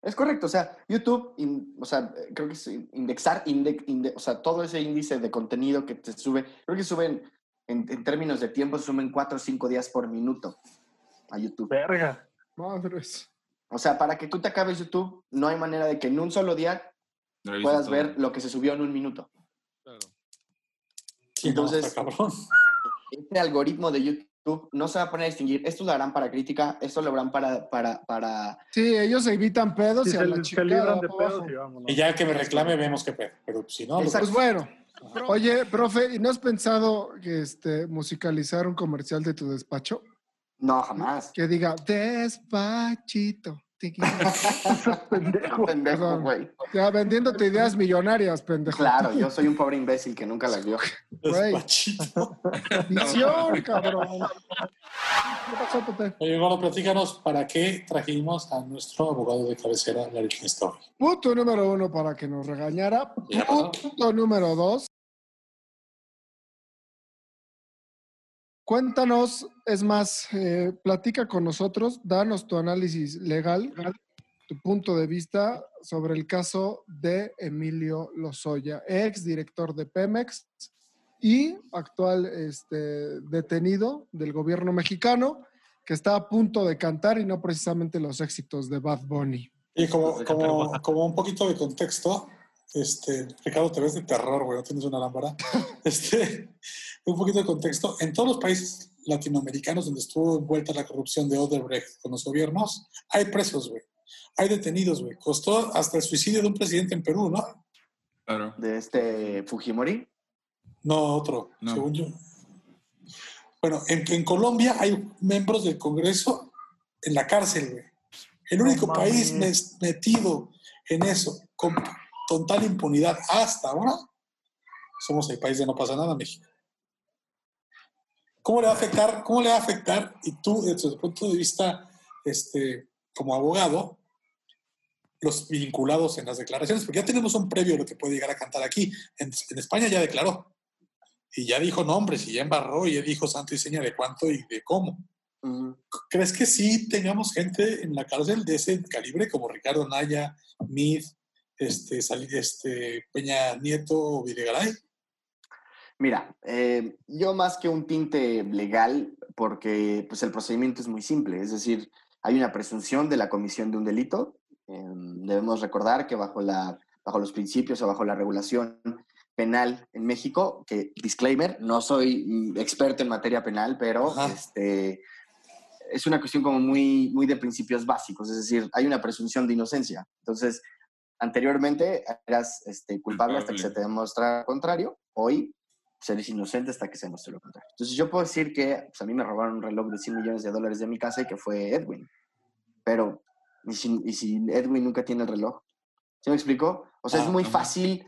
Es correcto, o sea, YouTube, in- o sea, creo que es indexar, inde- inde- o sea, todo ese índice de contenido que te sube, creo que suben, en, en términos de tiempo, suben 4 o 5 días por minuto a YouTube. Verga. Madres. O sea, para que tú te acabes YouTube, no hay manera de que en un solo día puedas todo. ver lo que se subió en un minuto. Sí, Entonces- no. Este algoritmo de YouTube no se va a poner a distinguir, esto lo harán para crítica, esto lo harán para, para, para... Sí, ellos evitan pedos y a la se chingada libran de para pedos abajo. y vámonos. Y ya que me reclame, vemos qué pedo. Pero si no, Exacto. Pues bueno. Oye, profe, ¿y no has pensado que este, musicalizar un comercial de tu despacho? No, jamás. Que diga, despachito. pendejo. Pendejo, güey. Ya vendiéndote ideas millonarias, pendejo. Claro, yo soy un pobre imbécil que nunca las vio. Güey. Despachito. Visión, cabrón. ¿Qué pasó, Pepe? Oye, bueno, platícanos para qué trajimos a nuestro abogado de cabecera, Larry Story. Punto número uno para que nos regañara. Punto número dos. Cuéntanos, es más, eh, platica con nosotros, danos tu análisis legal, tu punto de vista sobre el caso de Emilio Lozoya, ex director de Pemex y actual este, detenido del gobierno mexicano, que está a punto de cantar y no precisamente los éxitos de Bad Bunny. Y como, como, como un poquito de contexto, este, Ricardo, te ves de terror, güey, no tienes una lámpara. Este, un poquito de contexto. En todos los países latinoamericanos donde estuvo envuelta la corrupción de Odebrecht con los gobiernos, hay presos, güey. Hay detenidos, güey. Costó hasta el suicidio de un presidente en Perú, ¿no? Claro. De este Fujimori. No, otro, No. según yo. Bueno, en, en Colombia hay miembros del Congreso en la cárcel, güey. El único país mes- metido en eso, con total impunidad hasta ahora, somos el país de no pasa nada, México. ¿Cómo le va a afectar? ¿Cómo le va a afectar? Y tú, desde tu punto de vista, este, como abogado, los vinculados en las declaraciones, porque ya tenemos un previo de lo que puede llegar a cantar aquí. En, en España ya declaró y ya dijo nombres y ya embarró y ya dijo santo y seña de cuánto y de cómo. ¿Crees que sí tengamos gente en la cárcel de ese calibre como Ricardo Naya, Mid, este, este, Peña Nieto o Videgaray? Mira, eh, yo más que un tinte legal, porque pues, el procedimiento es muy simple, es decir, hay una presunción de la comisión de un delito. eh, debemos recordar que bajo, la, bajo los principios o bajo la regulación penal en México, que disclaimer, no soy mm, experto en materia penal, pero este, es una cuestión como muy, muy de principios básicos, es decir, hay una presunción de inocencia. Entonces, anteriormente eras este, culpable hasta que se te demuestra lo contrario, hoy pues, eres inocente hasta que se demuestre lo contrario. Entonces, yo puedo decir que pues, a mí me robaron un reloj de 100 millones de dólares de mi casa y que fue Edwin. Pero, ¿y si, y si Edwin nunca tiene el reloj? ¿Sí me explico? O sea, Ah, es muy fácil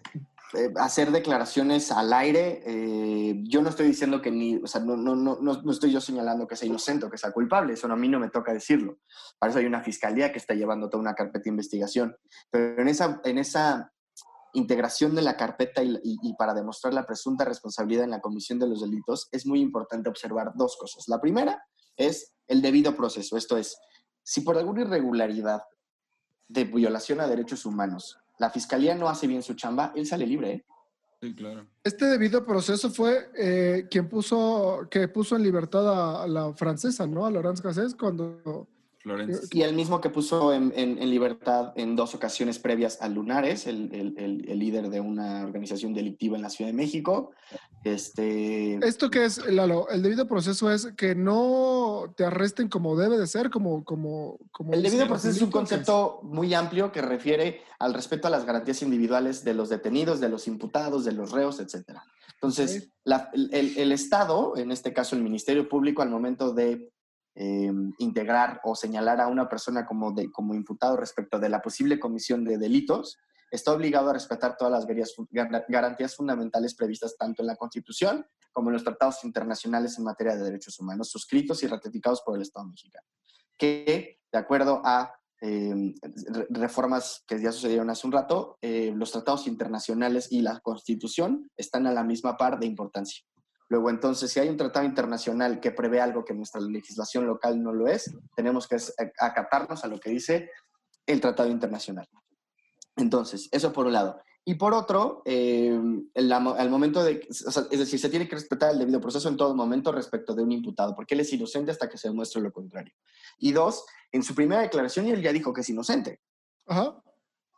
eh, hacer declaraciones al aire. eh, yo no estoy diciendo que ni, o sea, no, no, no, no, estoy yo señalando que sea inocente o que sea culpable, eso a mí no me toca decirlo. Para eso hay una fiscalía que está llevando toda una carpeta de investigación. Pero en esa, en esa integración de la carpeta y, y- y para demostrar la presunta responsabilidad en la comisión de los delitos, es muy importante observar dos cosas. La primera es el debido proceso, esto es, si por alguna irregularidad de violación a derechos humanos la fiscalía no hace bien su chamba, él sale libre. ¿eh? Sí, claro. Este debido proceso fue eh, quien puso, que puso en libertad a, a la francesa, ¿no? A Laurence Cassés cuando... Florencia. Y el mismo que puso en, en- en libertad en dos ocasiones previas a Lunares, el, el- el- el líder de una organización delictiva en la Ciudad de México. Este, ¿Esto qué es, Lalo? El debido proceso es que no te arresten como debe de ser, como... como, como El debido proceso es un política. concepto muy amplio que refiere al respeto a las garantías individuales de los detenidos, de los imputados, de los reos, etc. Entonces, Ok. la- el, el- el Estado, en este caso el Ministerio Público, al momento de eh, integrar o señalar a una persona como, como imputado respecto de la posible comisión de delitos, está obligado a respetar todas las garantías, gar- garantías fundamentales previstas tanto en la Constitución como en los tratados internacionales en materia de derechos humanos, suscritos y ratificados por el Estado mexicano que, de acuerdo a re- reformas que ya sucedieron hace un rato, eh, los tratados internacionales y la constitución están a la misma par de importancia. Luego, entonces, si hay un tratado internacional que prevé algo que nuestra legislación local no lo es, tenemos que acatarnos a lo que dice el tratado internacional. Entonces, eso por un lado. Y por otro, eh, el- al momento de, o sea, es decir, se tiene que respetar el debido proceso en todo momento respecto de un imputado, porque él es inocente hasta que se demuestre lo contrario. Y dos, en su primera declaración él ya dijo que es inocente, Ajá.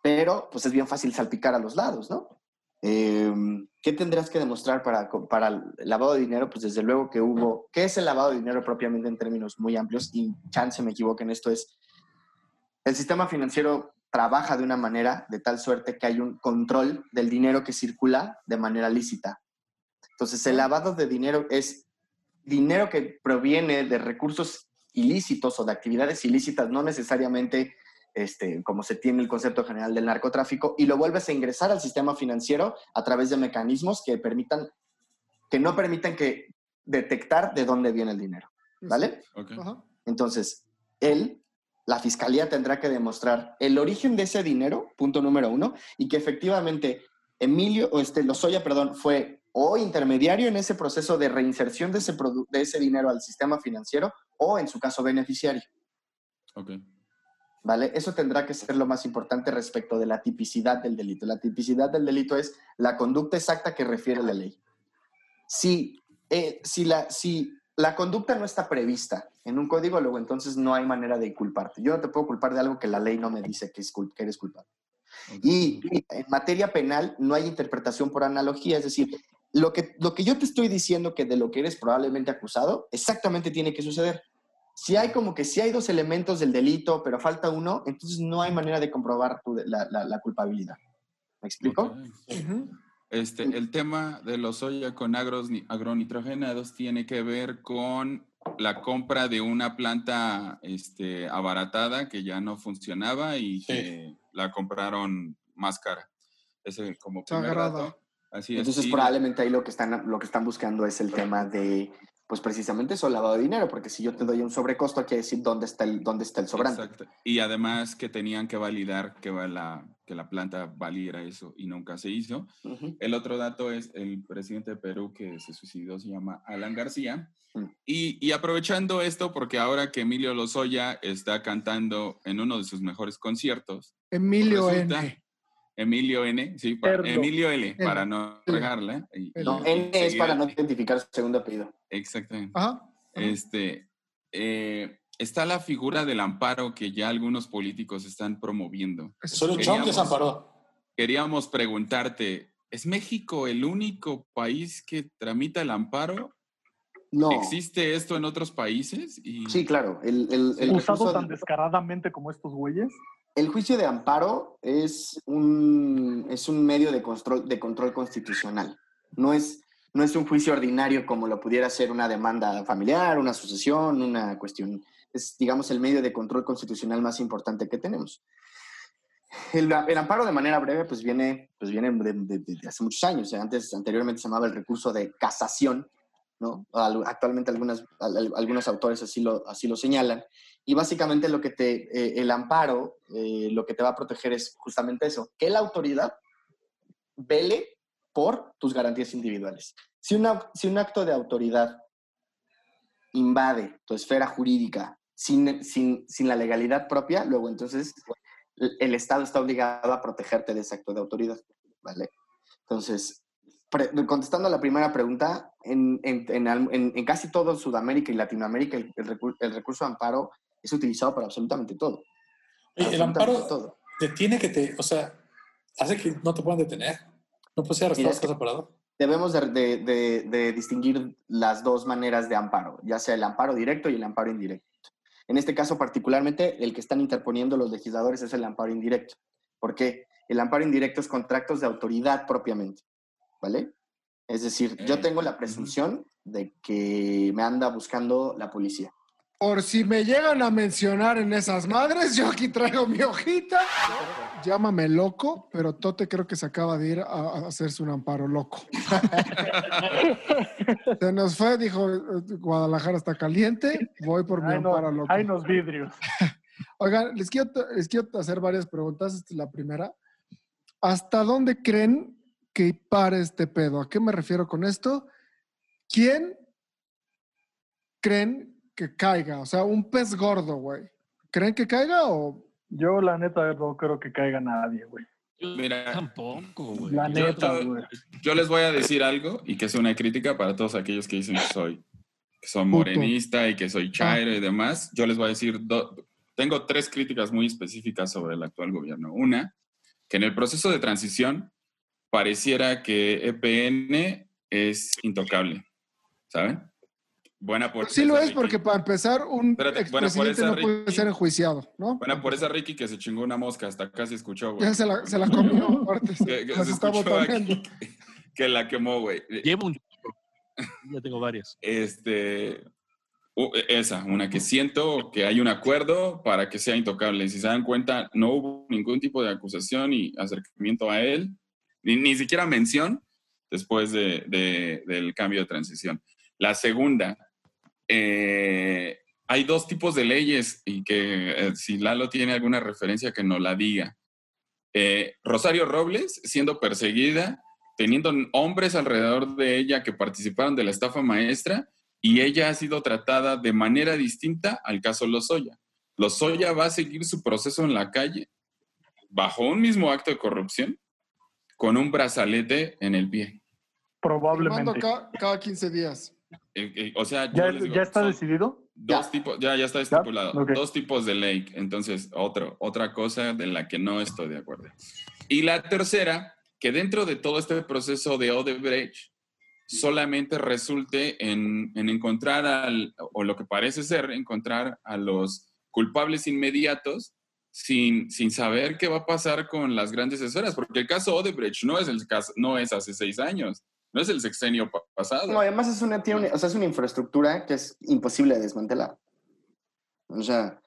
pero pues es bien fácil salpicar a los lados, ¿no? Eh, ¿Qué tendrás que demostrar para, para el lavado de dinero? Pues desde luego que hubo, ¿qué es el lavado de dinero propiamente en términos muy amplios? Y chance me equivoco en esto, es el sistema financiero trabaja de una manera de tal suerte que hay un control del dinero que circula de manera lícita. Entonces, el lavado de dinero es dinero que proviene de recursos ilícitos o de actividades ilícitas, no necesariamente este, como se tiene el concepto general del narcotráfico, y lo vuelves a ingresar al sistema financiero a través de mecanismos que permitan, que no permitan que detectar de dónde viene el dinero, ¿vale? Ajá. Entonces, él, la fiscalía tendrá que demostrar el origen de ese dinero, punto número uno, y que efectivamente Emilio, o este, Lozoya, perdón, fue o intermediario en ese proceso de reinserción de ese, de ese dinero al sistema financiero, o en su caso beneficiario. Ok. ¿Vale? Eso tendrá que ser lo más importante respecto de la tipicidad del delito. La tipicidad del delito es la conducta exacta que refiere la ley. Si, eh, si, la, si la conducta no está prevista en un código, luego entonces no hay manera de culparte. Yo no te puedo culpar de algo que la ley no me dice que, es cul- que eres culpable. Y en materia penal no hay interpretación por analogía, es decir, lo que, lo que yo te estoy diciendo que de lo que eres probablemente acusado, exactamente tiene que suceder. Si hay como que si hay dos elementos del delito, pero falta uno, entonces no hay manera de comprobar tu- la, la- la culpabilidad. ¿Me explico? Este, el tema de los soya con agros, agronitrogenados tiene que ver con la compra de una planta este, abaratada que ya no funcionaba y que la compraron más cara. Ese como primer dato. Así es. Entonces Y- probablemente ahí lo que están lo que están buscando es el tema de pues precisamente eso, lavado de dinero, porque si yo te doy un sobrecosto, hay que decir dónde está el, dónde está el sobrante. Exacto. Y además que tenían que validar que, va la, que la planta valiera eso y nunca se hizo. El otro dato es el presidente de Perú que se suicidó, se llama Alan García. Y, y aprovechando esto, porque ahora que Emilio Lozoya está cantando en uno de sus mejores conciertos, Emilio resulta- N. Emilio N, sí, para-. Emilio L, L. para no regarla. y- No, N es para no identificar su segundo apellido. Exactamente. Ajá. Este, eh, está la figura del amparo que ya algunos políticos están promoviendo. Solo Trump Queríamos- desamparó. Queríamos preguntarte, ¿es México el único país que tramita el amparo? No. ¿Existe esto en otros países? Y... Sí, claro. El, el, el Usado recurso- tan descaradamente como estos güeyes. El juicio de amparo es un, es un medio de control, de control constitucional. No es, no es un juicio ordinario como lo pudiera ser una demanda familiar, una sucesión, una cuestión. Es, digamos, el medio de control constitucional más importante que tenemos. El, el amparo, de manera breve, pues viene, pues viene de, de- de hace muchos años. Antes, anteriormente se llamaba el recurso de casación, ¿no? Al- Actualmente algunas, al- algunos autores así lo, así lo señalan. Y básicamente lo que te, eh, el amparo, eh, lo que te va a proteger es justamente eso, que la autoridad vele por tus garantías individuales. Si, una, si un acto de autoridad invade tu esfera jurídica sin, sin, sin la legalidad propia, luego entonces el- Estado está obligado a protegerte de ese acto de autoridad, ¿vale? Entonces, contestando a la primera pregunta, en, en- en casi todo Sudamérica y Latinoamérica el, el recur- el recurso amparo es utilizado para absolutamente todo. El Absolutamente amparo todo. detiene que te, o sea, hace que no te puedan detener. No puedes ser arrestado estás amparado. Debemos de, de- de- de distinguir las dos maneras de amparo, ya sea el amparo directo y el amparo indirecto. En este caso particularmente, el que están interponiendo los legisladores es el amparo indirecto. ¿Por qué? El amparo indirecto es contratos de autoridad propiamente, ¿vale? Es decir, yo tengo la presunción de que me anda buscando la policía. Por si me llegan a mencionar en esas madres, yo aquí traigo mi hojita. Llámame loco, pero Tote creo que se acaba de ir a, hacerse un amparo loco. se nos fue, dijo, Guadalajara está caliente, voy por mi Ay, no, amparo loco. hay unos vidrios. Oigan, les quiero, les quiero hacer varias preguntas. Esta es la primera. ¿Hasta dónde creen que pare este pedo? ¿A qué me refiero con esto? ¿Quién creen que caiga? O sea, un pez gordo, güey. ¿Creen que caiga o...? Yo, la neta, no creo que caiga nadie, güey. Mira, Tampoco, güey. La Yo- neta, yo- güey. Yo les voy a decir algo y que es una crítica para todos aquellos que dicen que soy, que soy morenista y que soy chairo y demás. Yo les voy a decir, do- tengo tres críticas muy específicas sobre el actual gobierno. Una, que en el proceso de transición pareciera que EPN es intocable, ¿saben? Buena por Sí lo es Ricky. porque para empezar un Espérate, expresidente esa, no puede Ricky. ser enjuiciado, ¿no? Buena por esa Ricky que se chingó una mosca, hasta casi escuchó, güey. Ya se la, se la comió, aparte, se, Que- que se está escuchó aquí que la quemó, güey. Llevo un... Ya tengo varias. Este, U- Esa, una que siento que hay un acuerdo para que sea intocable. Si se dan cuenta, no hubo ningún tipo de acusación y acercamiento a él, ni, ni siquiera mención después de- de- del cambio de transición. La segunda, eh, hay dos tipos de leyes y que eh, si Lalo tiene alguna referencia que nos la diga. Eh, Rosario Robles siendo perseguida, teniendo hombres alrededor de ella que participaron de la estafa maestra y ella ha sido tratada de manera distinta al caso Lozoya. Lozoya va a seguir su proceso en la calle bajo un mismo acto de corrupción con un brazalete en el pie. Probablemente. ca- cada 15 días. Eh, eh, o sea, ¿Ya, digo, ya está decidido? dos tipos, ya, ya está estipulado, Ok. dos tipos de ley. Entonces, otro, otra cosa de la que no estoy de acuerdo. Y la tercera, que dentro de todo este proceso de Odebrecht, solamente resulte en, en encontrar al, o lo que parece ser, encontrar a los culpables inmediatos sin, sin saber qué va a pasar con las grandes esferas, porque el caso Odebrecht no es, el caso, no es hace seis años, no es el sexenio pa- pasado. No, además es una, tiene una- o sea, es una infraestructura que es imposible de desmantelar. O sea,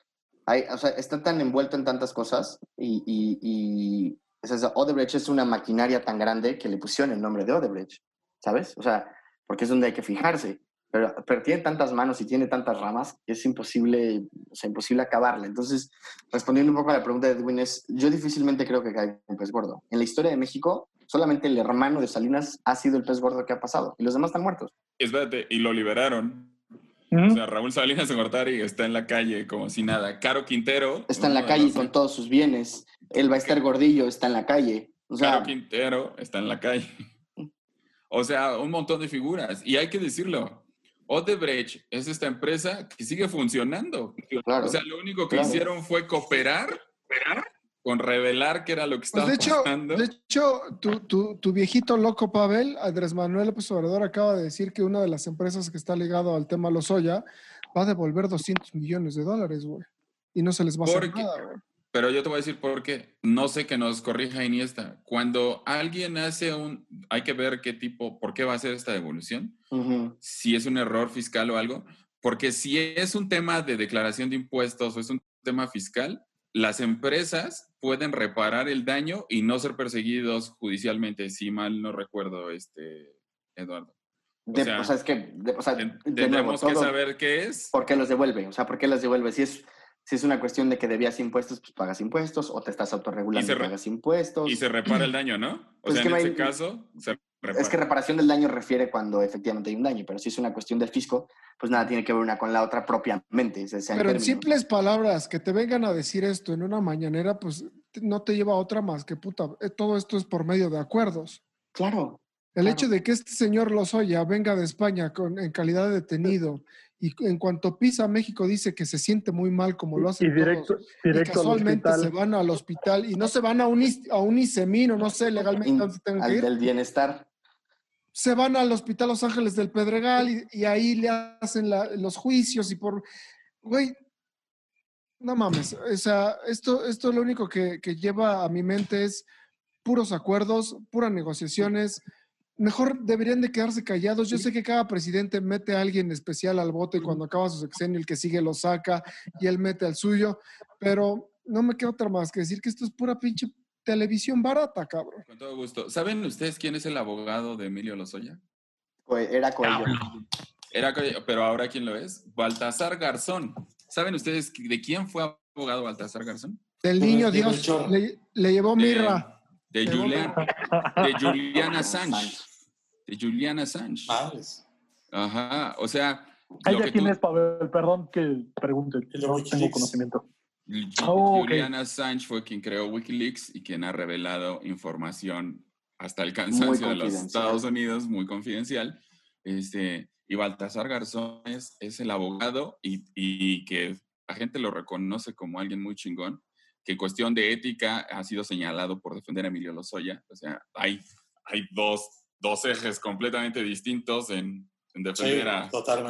hay, o sea, está tan envuelto en tantas cosas y, y, y o sea, Odebrecht es una maquinaria tan grande que le pusieron el nombre de Odebrecht, ¿sabes? O sea, porque es donde hay que fijarse. Pero, pero tiene tantas manos y tiene tantas ramas que es imposible, o sea, imposible acabarla. Entonces, respondiendo un poco a la pregunta de Edwin, es, yo difícilmente creo que caiga un pez gordo. En la historia de México, solamente el hermano de Salinas ha sido el pez gordo que ha pasado y los demás están muertos. Espérate, y lo liberaron. O sea, Raúl Salinas de Gortari está en la calle como si nada. Caro Quintero. está en la calle los- con todos sus bienes. Él va a estar gordillo, está en la calle. O sea, Caro Quintero está en la calle. O sea, un montón de figuras. Y hay que decirlo. Odebrecht es esta empresa que sigue funcionando. Claro, o sea, lo único que claro. hicieron fue cooperar con revelar qué era lo que Pues estaba de hecho, pasando. de hecho tu, tu- tu viejito loco Pavel, Andrés Manuel López Obrador, acaba de decir que una de las empresas que está ligado al tema Lozoya va a devolver 200 millones de dólares, güey. Y no se les va a hacer Porque- nada, güey. Pero yo te voy a decir por qué. No sé que nos corrija Iniesta. Cuando alguien hace un... Hay que ver qué tipo, por qué va a hacer esta devolución. Si es un error fiscal o algo. Porque si es un tema de declaración de impuestos o es un tema fiscal, las empresas pueden reparar el daño y no ser perseguidos judicialmente, si mal no recuerdo, este, Eduardo. De- sea, o sea, es que, de, o sea, de nuevo, Tendremos que saber qué es. ¿Por qué los devuelve? O sea, ¿por qué los devuelve? Si es, si es una cuestión de que debías impuestos, pues pagas impuestos, o te estás Y autorregulando se y re- pagas impuestos. Y se repara el daño, ¿no? O Pues sea, en hay- caso, se repara. Es que reparación del daño refiere cuando efectivamente hay un daño, pero si es una cuestión del fisco, pues nada tiene que ver una con la otra propiamente. sea en Pero en simples palabras, que te vengan a decir esto en una mañanera, pues no te lleva a otra más que puta. eh, Todo esto es por medio de acuerdos. Claro. El Claro. hecho de que este señor Lozoya venga de España con, en calidad de detenido y en cuanto pisa a México dice que se siente muy mal como lo hacen Y directo, todos, y directo al casualmente hospital. se van al hospital y no se van a un, a un ISEMIN o no sé legalmente In- dónde se tengan que al ir, del bienestar. Se van al Hospital Los Ángeles del Pedregal y, y ahí le hacen la- los juicios y por... Güey, no mames, o sea, esto, esto lo único que, que lleva a mi mente es puros acuerdos, puras negociaciones. Mejor deberían de quedarse callados. Yo sé que cada presidente mete a alguien especial al bote y cuando acaba su sexenio el que sigue lo saca y él mete al suyo, pero no me queda otra más que decir que esto es pura pinche televisión barata, cabrón. Con todo gusto. ¿Saben ustedes quién es el abogado de Emilio Lozoya? Pues, Era Coelho. Era, co- pero ahora quién lo es? Baltasar Garzón. ¿Saben ustedes de quién fue abogado Baltasar Garzón? Del niño Dios le, le llevó De- mirra. De, Julian, de Julian Assange. Assange. De Julian Assange. Madres. Ajá. O sea, ¿Ella quién tú- es, Pavel? Perdón que pregunte. De No tengo conocimiento. Ju- Oh. Julian Assange fue quien creó Wikileaks y quien ha revelado información hasta el cansancio de los. Estados Unidos, muy confidencial. Este, y Baltasar Garzón es, es el abogado y, y que la gente lo reconoce como alguien muy chingón, que en cuestión de ética ha sido señalado por defender a Emilio Lozoya. O sea, hay, hay dos, dos ejes completamente distintos en, en Sí, defender a,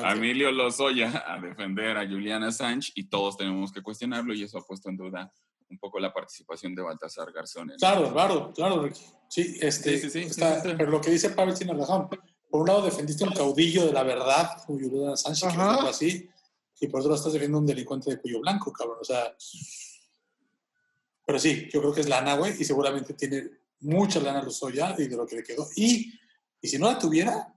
a. Emilio Lozoya a defender a Julian Assange y todos tenemos que cuestionarlo y eso ha puesto en duda un poco la participación de Baltasar Garzón. en- Claro, claro, claro, Ricky. Sí, este, Sí, sí, sí, está- sí, sí. pero lo que dice Pablo tiene razón. Por un lado defendiste un caudillo de la verdad, como Julian Assange, que algo así, y por otro lado estás defendiendo a un delincuente de cuello blanco, cabrón. O sea, pero sí, yo creo que es lana, güey, y seguramente tiene mucha lana Lozoya y de lo que le quedó. Y, y si no la tuviera,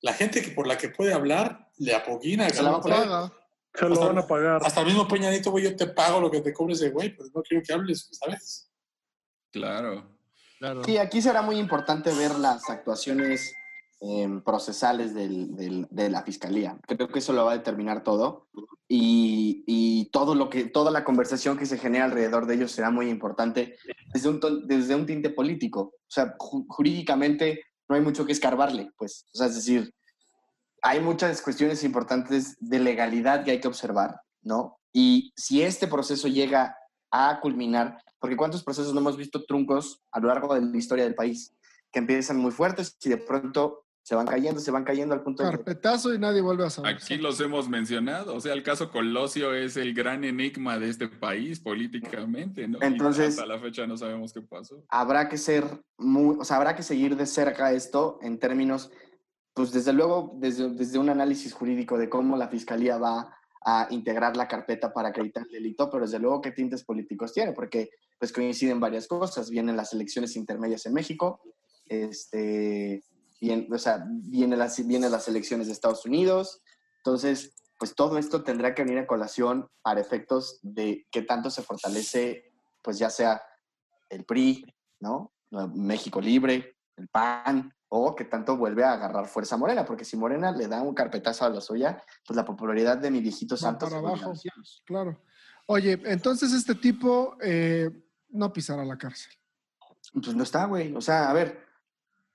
la gente que por la que puede hablar le apoquina. Se la va a cabrón. pagar. Se lo Hasta- van a pagar. Hasta el mismo Peñanito, güey, yo te pago lo que te cobres de güey, pero no quiero que hables, ¿sabes? Claro. Claro. Sí, aquí será muy importante ver las actuaciones em, procesales del- del- de la fiscalía. Creo que eso lo va a determinar todo. Y, y todo lo que, toda la conversación que se genera alrededor de ellos será muy importante desde un, desde un tinte político. O sea, ju- jurídicamente no hay mucho que escarbarle, pues. O sea, es decir, hay muchas cuestiones importantes de legalidad que hay que observar, ¿no? Y si este proceso llega a culminar, porque cuántos procesos no hemos visto truncos a lo largo de la historia del país, que empiezan muy fuertes y de pronto se van cayendo, se van cayendo al punto de... Carpetazo y nadie vuelve a saber. Aquí los hemos mencionado. O sea, el caso Colosio es el gran enigma de este país políticamente, ¿no? Y Entonces- hasta la fecha no sabemos qué pasó. habrá que ser muy, o sea, habrá que seguir de cerca esto en términos, pues desde luego, desde, desde un análisis jurídico de cómo la fiscalía va a integrar la carpeta para acreditar el delito, pero desde luego qué tintes políticos tiene, porque pues coinciden varias cosas. Vienen las elecciones intermedias en México, este, bien, o sea, vienen las, vienen las elecciones de Estados Unidos, entonces, pues todo esto tendrá que venir a colación para efectos de qué tanto se fortalece, pues ya sea el PRI, ¿no? México Libre, el PAN, o que tanto vuelve a agarrar fuerza Morena, porque si Morena le da un carpetazo a la suya, pues la popularidad de mi viejito Santos para abajo. Claro. Oye, entonces este tipo eh, no pisará la cárcel. Pues no está, güey. O sea, a ver,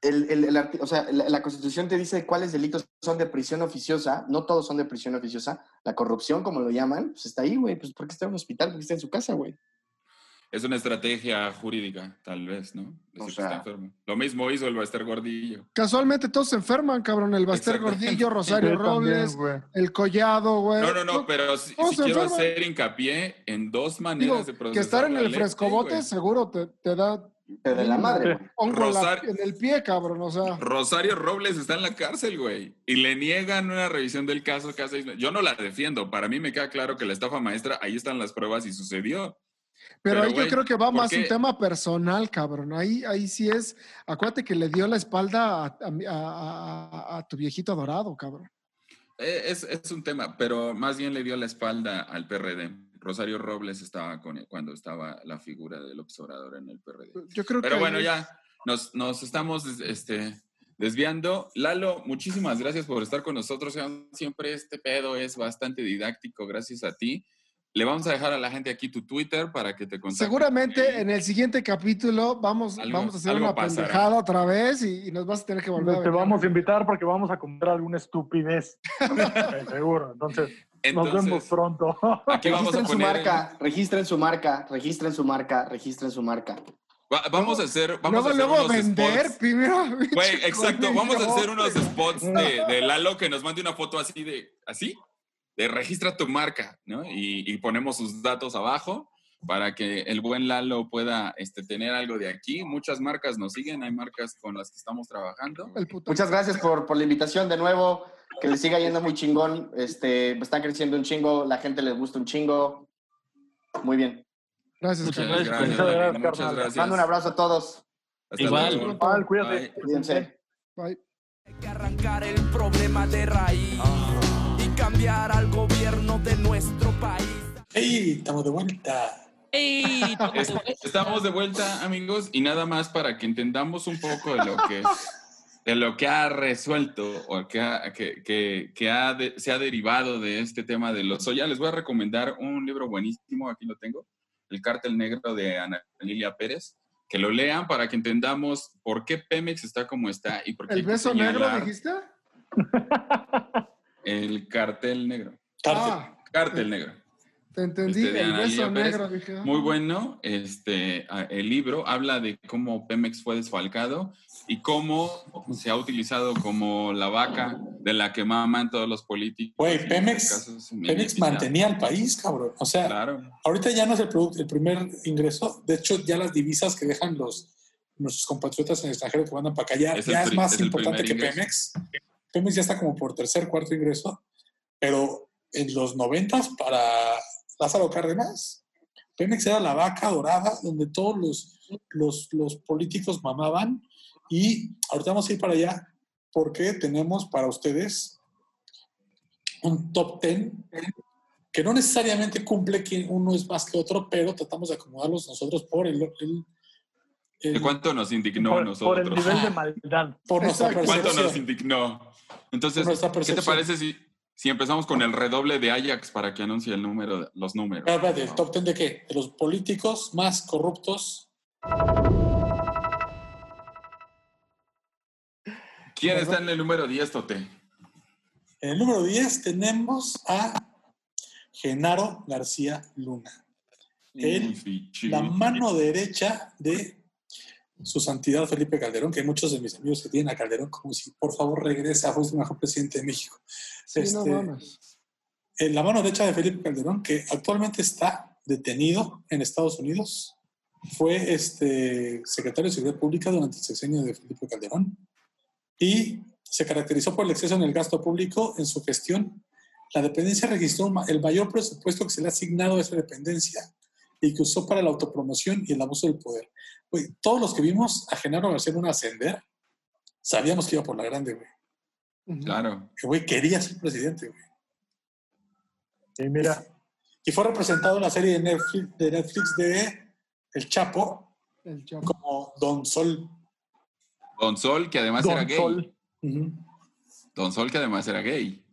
el, el- el arti- o sea, la, la Constitución te dice cuáles delitos son de prisión oficiosa. No todos son de prisión oficiosa. La corrupción, como lo llaman, pues está ahí, güey. Pues porque está en un hospital, porque está en su casa, güey. Es una estrategia jurídica, tal vez, ¿no? Decir O que sea- está enfermo. Lo mismo hizo el Baster Gordillo. Casualmente todos se enferman, cabrón. El Baster. Gordillo, Rosario también, Robles, güey. el Collado, güey. No, no, no, pero se quiero enferman. hacer hincapié en dos Digo, maneras de procesar que estar en el ley, frescobote seguro te, te da Te de la madre, güey. Rosario- en el pie, cabrón. O sea, Rosario Robles está en la cárcel, güey. Y le niegan una revisión del caso cada seis meses. Yo no la defiendo. Para mí me queda claro que la estafa maestra, ahí están las pruebas y sucedió. pero, Pero, ahí yo creo que va ¿por más qué? un tema personal, cabrón. Ahí, ahí sí es. Acuérdate que le dio la espalda a, a mi- a- a- a tu viejito dorado, cabrón. Eh, Es, es un tema, pero más bien le dio la espalda al PRD. Rosario Robles estaba con él cuando estaba la figura del observador en el PRD. Yo creo Pero que bueno, ya nos, nos estamos este, desviando. Lalo, muchísimas gracias por estar con nosotros. Siempre este pedo es bastante didáctico, gracias a ti. Le vamos a dejar a la gente aquí tu Twitter para que te contacten. Seguramente en el siguiente capítulo vamos, Algo- vamos a hacer una pasará. pendejada otra vez y, y nos vas a tener que volver a Te vamos a invitar porque vamos a comer alguna estupidez. Seguro. Entonces, nos vemos pronto. aquí vamos a Registren su poner. marca, registren su marca, registren su marca, registren su marca. va- vamos a hacer. Vamos luego, a hacer luego unos vender, spots. primero. Güey, exacto. Vamos a hacer unos spots de, de Lalo que nos mande una foto así de, así, de registra tu marca, ¿no? Y, y ponemos sus datos abajo para que el buen Lalo pueda este, tener algo de aquí. Muchas marcas nos siguen, hay marcas con las que estamos trabajando. Muchas gracias por, por la invitación de nuevo. Que les siga yendo muy chingón. Este, están creciendo un chingo, la gente les gusta un chingo. Muy bien. Gracias, Muchas gracias, Lalo, gracias, muchas gracias. Mando un abrazo a todos. Hasta Igual. luego. Val, cuídate. Bye. Cuídense. Bye. Hay que arrancar el problema de raíz y cambiar al gobierno de nuestro país. ¡Ey! Estamos de vuelta. ¡Ey! Es- Estamos de vuelta, amigos, y nada más para que entendamos un poco de lo que, de lo que ha resuelto o que, ha- que, que- que ha de- se ha derivado de este tema de los soya. Les voy a recomendar un libro buenísimo, aquí lo tengo, El Cártel Negro de Ana Lilia Pérez. Que lo lean para que entendamos por qué Pemex está como está y por qué ¿El beso negro dijiste? El cartel negro. Cárcel. Ah, Cartel negro. te entendí. Este, el beso negro, dije. ah. Muy bueno. Este, el libro habla de cómo Pemex fue desfalcado y cómo se ha utilizado como la vaca de la que maman todos los políticos. Güey, Pemex- este Pemex mantenía al país, cabrón. O sea, Claro. ahorita ya no es el, producto, el primer ingreso. De hecho, ya las divisas que dejan los nuestros compatriotas en el extranjero que mandan para acá ya Es ya más es importante que Pemex. Pemex ya está como por tercer, cuarto ingreso, pero en los noventas para Lázaro Cárdenas. Pemex era la vaca dorada donde todos los, los, políticos mamaban y ahorita vamos a ir para allá porque tenemos para ustedes un top 10 que no necesariamente cumple que uno es más que otro, pero tratamos de acomodarlos nosotros por el, el- el- ¿De cuánto nos indignó a nosotros? por el nivel de maldad. por nuestra Exacto. ¿Cuánto nos percepción. indignó? Entonces, ¿qué te percepción. parece si, si empezamos con el redoble de Ajax para que anuncie el número, de- los números? Ah, espérate, ¿El top 10 de qué? De los políticos más corruptos. ¿Quién está en el número 10, Tote? En el número 10 tenemos a Genaro García Luna. Él, la mano derecha de su santidad Felipe Calderón, que hay muchos de mis amigos que tienen a Calderón como si por favor regresa, fue el mejor presidente de México. Sí, no Este, en la mano derecha de Felipe Calderón, que actualmente está detenido en Estados Unidos, fue este, secretario de Seguridad Pública durante el sexenio de Felipe Calderón y se caracterizó por el exceso en el gasto público en su gestión. La dependencia registró el mayor presupuesto que se le ha asignado a esa dependencia y que usó para la autopromoción y el abuso del poder. Todos los que vimos a Genaro García Luna ascender, sabíamos que iba por la grande, güey. Claro. Que, güey, quería ser presidente, güey. Y mira, Y fue representado en la serie de Netflix de, Netflix de El Chapo El Chapo. como Don Sol. Don Sol, que además era Don gay. Sol. Don Sol, que además era gay.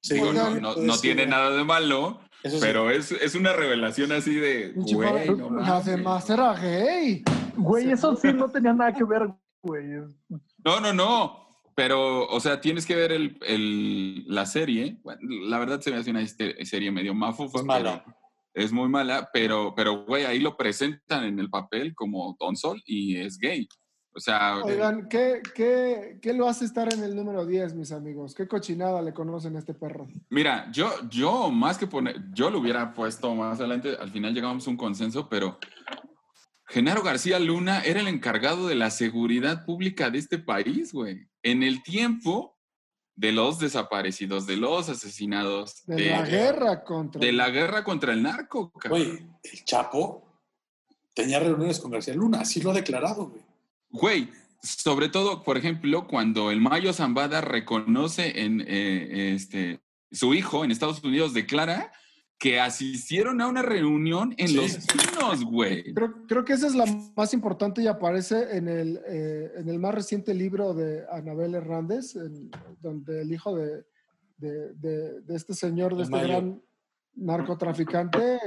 Sí, Digo, no, Oigan, no- pues, no sí, tiene güey. nada de malo, Eso sí. pero es, es una revelación así de, güey, no demás era gay. güey, eso sí no tenía nada que ver, güey. No, no, no. Pero, o sea, tienes que ver el, el- la serie. Bueno, la verdad se me hace una este- serie medio mafufa. Es mala. Es muy mala, pero, pero, güey, ahí lo presentan en el papel como Don Sol y es gay. O sea, Oigan, ¿qué, qué, ¿qué lo hace estar en el número 10, mis amigos? ¿Qué cochinada le conocen a este perro? Mira, yo, yo más que poner, yo lo hubiera puesto más adelante, al final llegamos a un consenso, pero Genaro García Luna era el encargado de la seguridad pública de este país, güey. En el tiempo de los desaparecidos, de los asesinados, De, la guerra contra... de la guerra contra el narco, cabrón. Güey, el Chapo tenía reuniones con García Luna, así lo ha declarado, güey. Güey, sobre todo, por ejemplo, cuando el Mayo Zambada reconoce en eh, este su hijo en Estados Unidos declara que asistieron a una reunión en Sí. Los Pinos, güey. Creo, creo que esa es la más importante y aparece en el, eh, en el más reciente libro de Anabel Hernández, en- donde el hijo de, de- de- de este señor, de El este Mayo. gran narcotraficante,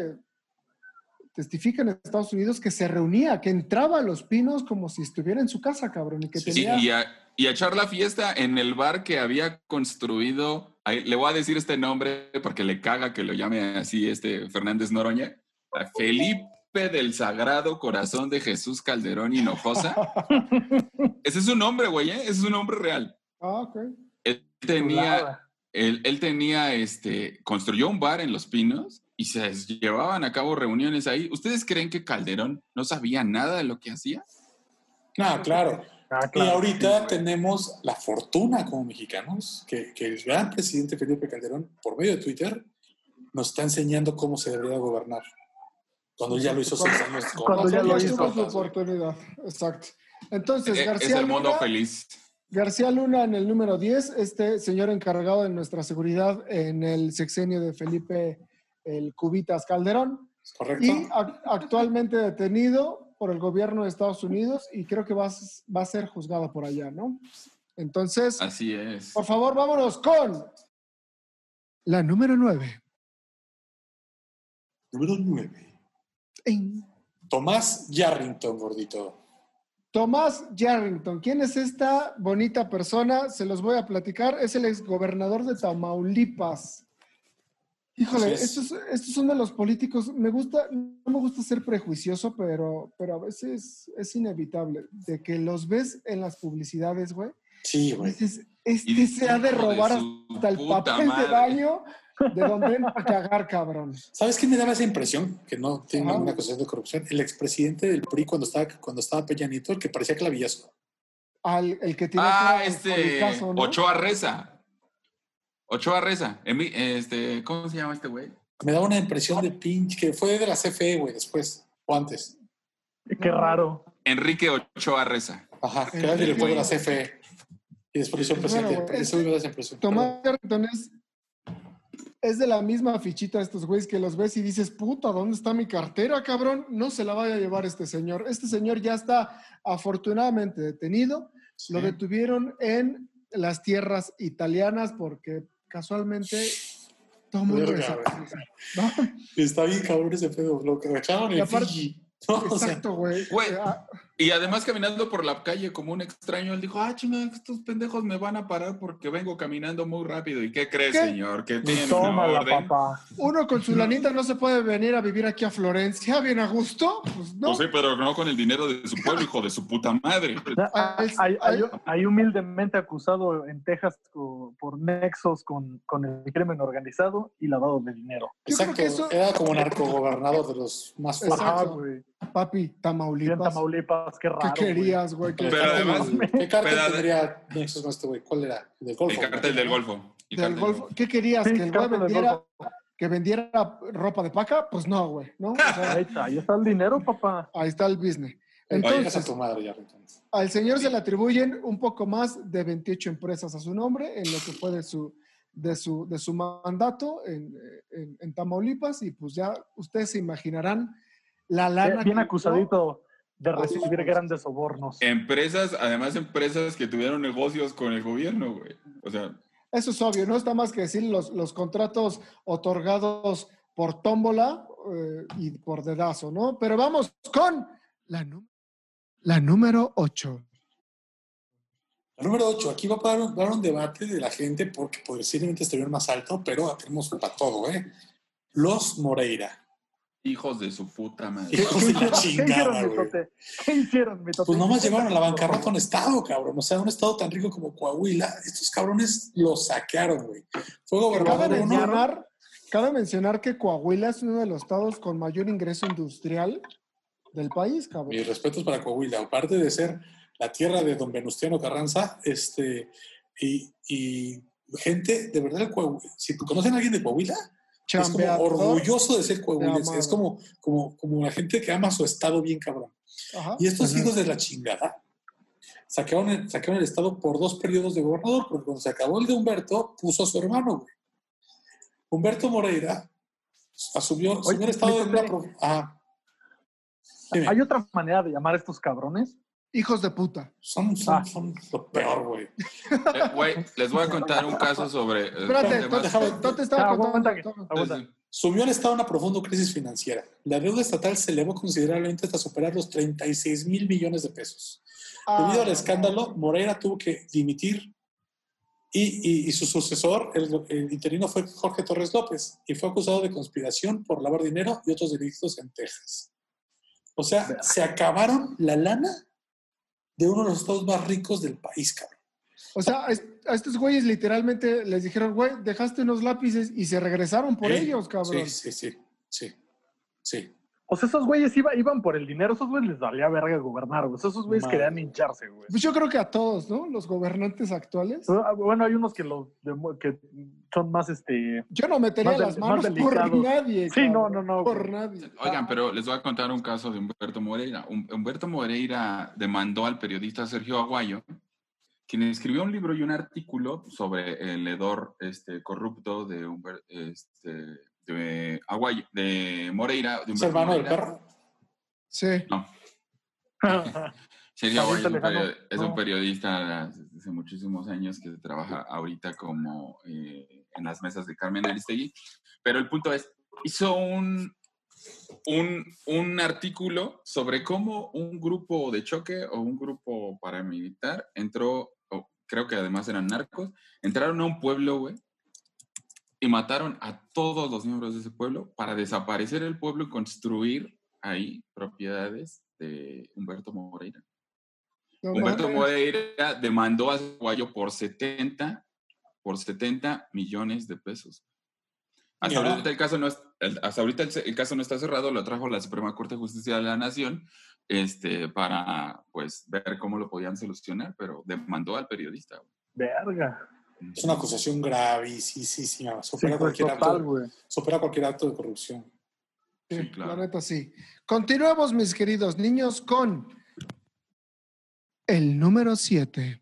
testifica en Estados Unidos que se reunía, que entraba a Los Pinos como si estuviera en su casa, cabrón, y que Sí, tenía... y, a, y a echar la fiesta en el bar que había construido. ahí, le voy a decir este nombre porque le caga que lo llame así este Fernández Noroña. Felipe del Sagrado Corazón de Jesús Calderón Hinojosa. Ese es su nombre, güey, ¿eh? Ese es su nombre real. Ah, ok. Él tenía, él, él tenía, este, construyó un bar en Los Pinos y se llevaban a cabo reuniones ahí. ¿Ustedes creen que Calderón no sabía nada de lo que hacía? No, claro. Ah, Y ahorita tenemos la fortuna como mexicanos que, que el gran presidente Felipe Calderón, por medio de Twitter, nos está enseñando cómo se debería gobernar. Cuando ya lo hizo seis años. Cuando ya lo hizo. tuvo su oportunidad, exacto. Entonces, Eh, es García el mundo Luna- feliz. García Luna en el número 10, este señor encargado de nuestra seguridad en el sexenio de Felipe el Cubitas Calderón ¿Correcto? y ac- actualmente detenido por el gobierno de Estados Unidos y creo que va, a va a ser juzgado por allá, ¿no? Entonces, Así es. por favor, vámonos con la número 9. Número 9. Tomás Yarrington, gordito. Tomás Yarrington, ¿quién es esta bonita persona? Se los voy a platicar. Es el exgobernador de Tamaulipas. Híjole, es. estos, estos son de los políticos. Me gusta, no me gusta ser prejuicioso, pero, pero a veces es inevitable. De que los ves en las publicidades, güey. Sí, güey. Dices, este Y se ha de "Hijo de robar hasta el papel de madre". baño de donde entra a cagar, cabrón. ¿Sabes qué me daba esa impresión? Que no tiene Ajá. ninguna acusación de corrupción. El expresidente del PRI cuando estaba, cuando estaba Peña Nieto, el que parecía clavillazo. Al, el que tiene Ah, este policazo, ¿no? Ochoa Reza. Ochoa Reza. Emi- Este, ¿Cómo se llama este güey? Me da una impresión de pinche que fue de la CFE, güey, después o antes. Qué raro. Enrique Ochoa Reza. Ajá, que era el director de la CFE. Y después hizo presidente. Bueno, Eso me da esa impresión. Tomás Carrington es, es de la misma fichita de estos güeyes que los ves y dices, puta, ¿dónde está mi cartera, cabrón? No se la vaya a llevar este señor. Este señor ya está afortunadamente detenido. Lo detuvieron en las tierras italianas porque casualmente todo el mundo Verga, desapareció, güey. ¿no? Está bien cabrón ese pedo. Lo que echaron en Fiji. No, o sea, Exacto, güey. Güey, Ah, Y además caminando por la calle como un extraño, él dijo, ah, chinga, estos pendejos me van a parar porque vengo caminando muy rápido. ¿Y qué crees, ¿Qué? señor? Que tiene una Tómala, orden. papá. Uno con su lanita no se puede venir a vivir aquí a Florencia, bien a gusto. Pues no. Pues sí, pero no con el dinero de su pueblo, hijo de su puta madre. Hay, hay- hay humildemente acusado en Texas por nexos con, con el crimen organizado y lavado de dinero. Yo creo que eso- Era como narcogobernador de los más fuertes. Papi, Bien Tamaulipas. Tamaulipas, qué ¿Qué raro. güey. querías, güey? Que- Pero además, ¿Qué cartel pero- tendría nexos con este güey? ¿Cuál era? ¿El del Golfo? el cartel del Golfo. El del Golfo. ¿Qué querías? Sí, ¿Que el güey vendiera, que vendiera ropa de paca? Pues no, güey. ¿no? O sea, Ahí está, ahí está el dinero, papá. ahí está el business. Entonces, a tu madre ya, entonces. al señor se le atribuyen un poco más de 28 empresas a su nombre en lo que fue de su, de su, de su mandato en, en- en Tamaulipas y pues ya ustedes se imaginarán la lana. Bien, acusadito de recibir grandes sobornos. Empresas, además empresas que tuvieron negocios con el gobierno, güey. O sea, Eso es obvio, no está más que decir los, los contratos otorgados por tómbola eh, y por dedazo, ¿no? Pero vamos con la, la número 8. El número 8, aquí va a dar un, dar un debate de la gente porque posiblemente estaría más alto, pero tenemos para todo, ¿eh? Los Moreira. Hijos de su puta madre. Hijos de la ¿Qué chingada, güey. ¿Qué hicieron, mitote? Pues nomás llevaron a la bancarrota a un estado, cabrón. O sea, un estado tan rico como Coahuila. Estos cabrones lo saquearon, güey. Fue Cabe gobernador uno. mencionar, cabe mencionar que Coahuila es uno de los estados con mayor ingreso industrial del país, cabrón. Mis respetos para Coahuila. Aparte de ser la tierra de don Venustiano Carranza, este, y, y gente, de verdad, el Coahuila, si conocen a alguien de Coahuila, es como orgulloso de ser coahuilense. Es como, como, como la gente que ama su estado bien cabrón. Ajá. Y estos hijos de la chingada sacaron el, sacaron el estado por dos periodos de gobernador, porque cuando se acabó el de Humberto, puso a su hermano, güey. Humberto Moreira asumió, asumió el estado de una... Ajá. Dime. ¿Hay otra manera de llamar a estos cabrones? Hijos de puta. Son, son, Ah. son lo peor, güey. Eh, Güey, les voy a contar un caso sobre. eh, Espérate, Tote estaba contando. Sumió al Estado a una profunda crisis financiera. La deuda estatal se elevó considerablemente hasta superar los 36 mil millones de pesos. Debido Ah, al escándalo, Moreira tuvo que dimitir y, y- y su sucesor, el, el interino, fue Jorge Torres López y fue acusado de conspiración por lavar dinero y otros delitos en Texas. O sea, se acabaron la lana de uno de los estados más ricos del país, cabrón. O sea, a est- a estos güeyes literalmente les dijeron, güey, dejaste unos lápices y se regresaron por ¿Eh? ellos, cabrón. Sí, sí, sí, sí, sí. O sea, esos güeyes iba- iban por el dinero, esos güeyes les valía verga gobernar, güey. Esos güeyes Madre. querían hincharse, güey. Pues yo creo que a todos, ¿no? Los gobernantes actuales. Ah, Bueno, hay unos que, los, que son más, este... Yo no metería Más las manos por nadie. Sí, no, cabrón, no, no, Por güey. nadie. Oigan, pero les voy a contar un caso de Humberto Moreira. Hum- Humberto Moreira demandó al periodista Sergio Aguayo, quien escribió un libro y un artículo sobre el hedor este, corrupto de, Humber- este, de Aguayo, de Moreira. De ¿Es hermano del perro? Sí. No, Sergio Aguayo es un, lejano, perio- es un periodista desde hace muchísimos años que trabaja ahorita como eh, en las mesas de Carmen Aristegui. Pero el punto es, hizo un, un, un artículo sobre cómo un grupo de choque o un grupo paramilitar entró, o creo que además eran narcos, entraron a un pueblo, güey, y mataron a todos los miembros de ese pueblo para desaparecer el pueblo y construir ahí propiedades de Humberto Moreira. No Humberto mames. Moreira demandó a Guayo por 70, por 70 millones de pesos. Hasta ahorita, el caso no es, el- hasta ahorita el, el caso no está cerrado, lo trajo la Suprema Corte de Justicia de la Nación este, para pues, ver cómo lo podían solucionar, pero demandó al periodista. Verga. Es una acusación gravísima. Supera, Sí, cualquier, total, acto, supera cualquier acto de corrupción. Sí, La neta sí. Continuamos, mis queridos niños, con el número 7.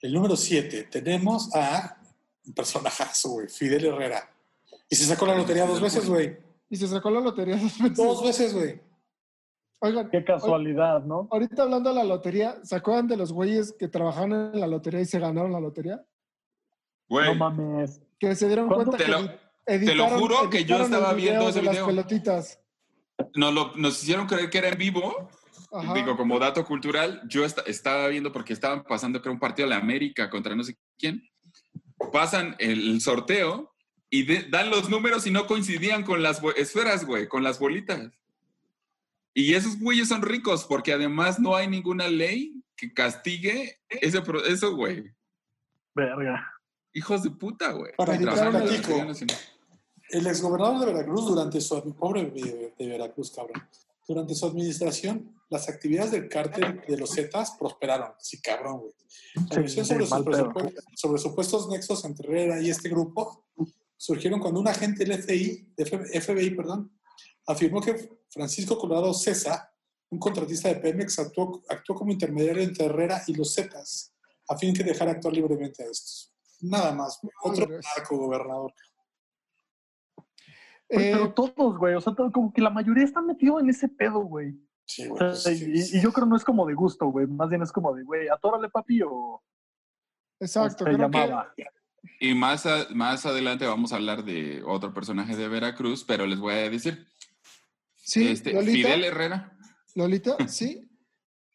El número 7, tenemos a un personajazo, güey, Fidel Herrera. Y se sacó la lotería dos veces, güey. Y se sacó la lotería dos veces. Dos veces, güey. Oigan, Qué casualidad, ¿no? ahorita hablando de la lotería, ¿se acuerdan de los güeyes que trabajaban en la lotería y se ganaron la lotería? Güey, No mames. Que se dieron cuenta Te que lo- edi- te lo editaron- juro que yo editaron estaba viendo ese de las video. pelotitas. nos, lo- nos hicieron creer que era en vivo. Ajá. Digo, como dato cultural, yo esta- estaba viendo porque estaban pasando, creo, un partido de la América contra no sé quién. Pasan el sorteo y dan los números y no coincidían con las esferas, güey, con las bolitas. Y esos güeyes son ricos porque además no hay ninguna ley que castigue ese eso, güey. Verga. Hijos de puta, güey. Para. Secretaría Nacional. El exgobernador de Veracruz durante su pobre de, de Veracruz, cabrón. Durante su administración, las actividades del cártel de los Zetas prosperaron. Sí, cabrón, güey. La sobre, sus sobre supuestos nexos entre Herrera y este grupo surgieron cuando un agente del FBI, FBI perdón, afirmó que Francisco Colorado César, un contratista de Pemex, actuó, actuó como intermediario entre Herrera y los Zetas, a fin de dejar actuar libremente a estos. Nada más, güey. Otro narco gobernador. Güey, Eh, pero todos, güey. O sea, todo- como que la mayoría está metido en ese pedo, güey. Sí, O güey. sea, pues, y, sí, y yo creo no es como de gusto, güey. Más bien es como de, güey, atórale, papi, o exacto. creo que- llamaba. Y más, a- más adelante vamos a hablar de otro personaje de Veracruz, pero les voy a decir, sí, este, Lolita, Fidel Herrera. Lolita, sí.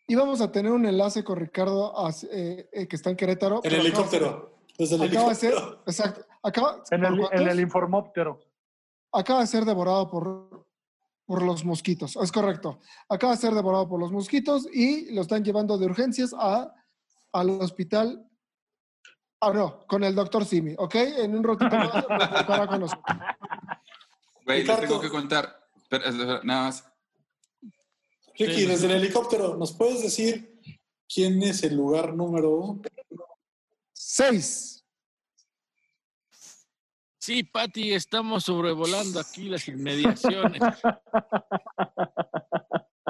Íbamos a tener un enlace con Ricardo eh, eh, que está en Querétaro. En ser- helicóptero. Desde el Acaba de ser, exacto. Acaba, En ¿por el, cuántos? en el informóptero. acaba de ser devorado por, por los mosquitos. Es correcto. Acaba de ser devorado por los mosquitos y lo están llevando de urgencias a, al hospital. Ah, no, con el doctor Simi, ¿ok? En un ratito prepara con nosotros. Güey, les tengo que contar, pero, nada más. Ricky, Sí, desde el helicóptero, ¿nos puedes decir quién es el lugar número Seis. Sí, Pati, estamos sobrevolando aquí las inmediaciones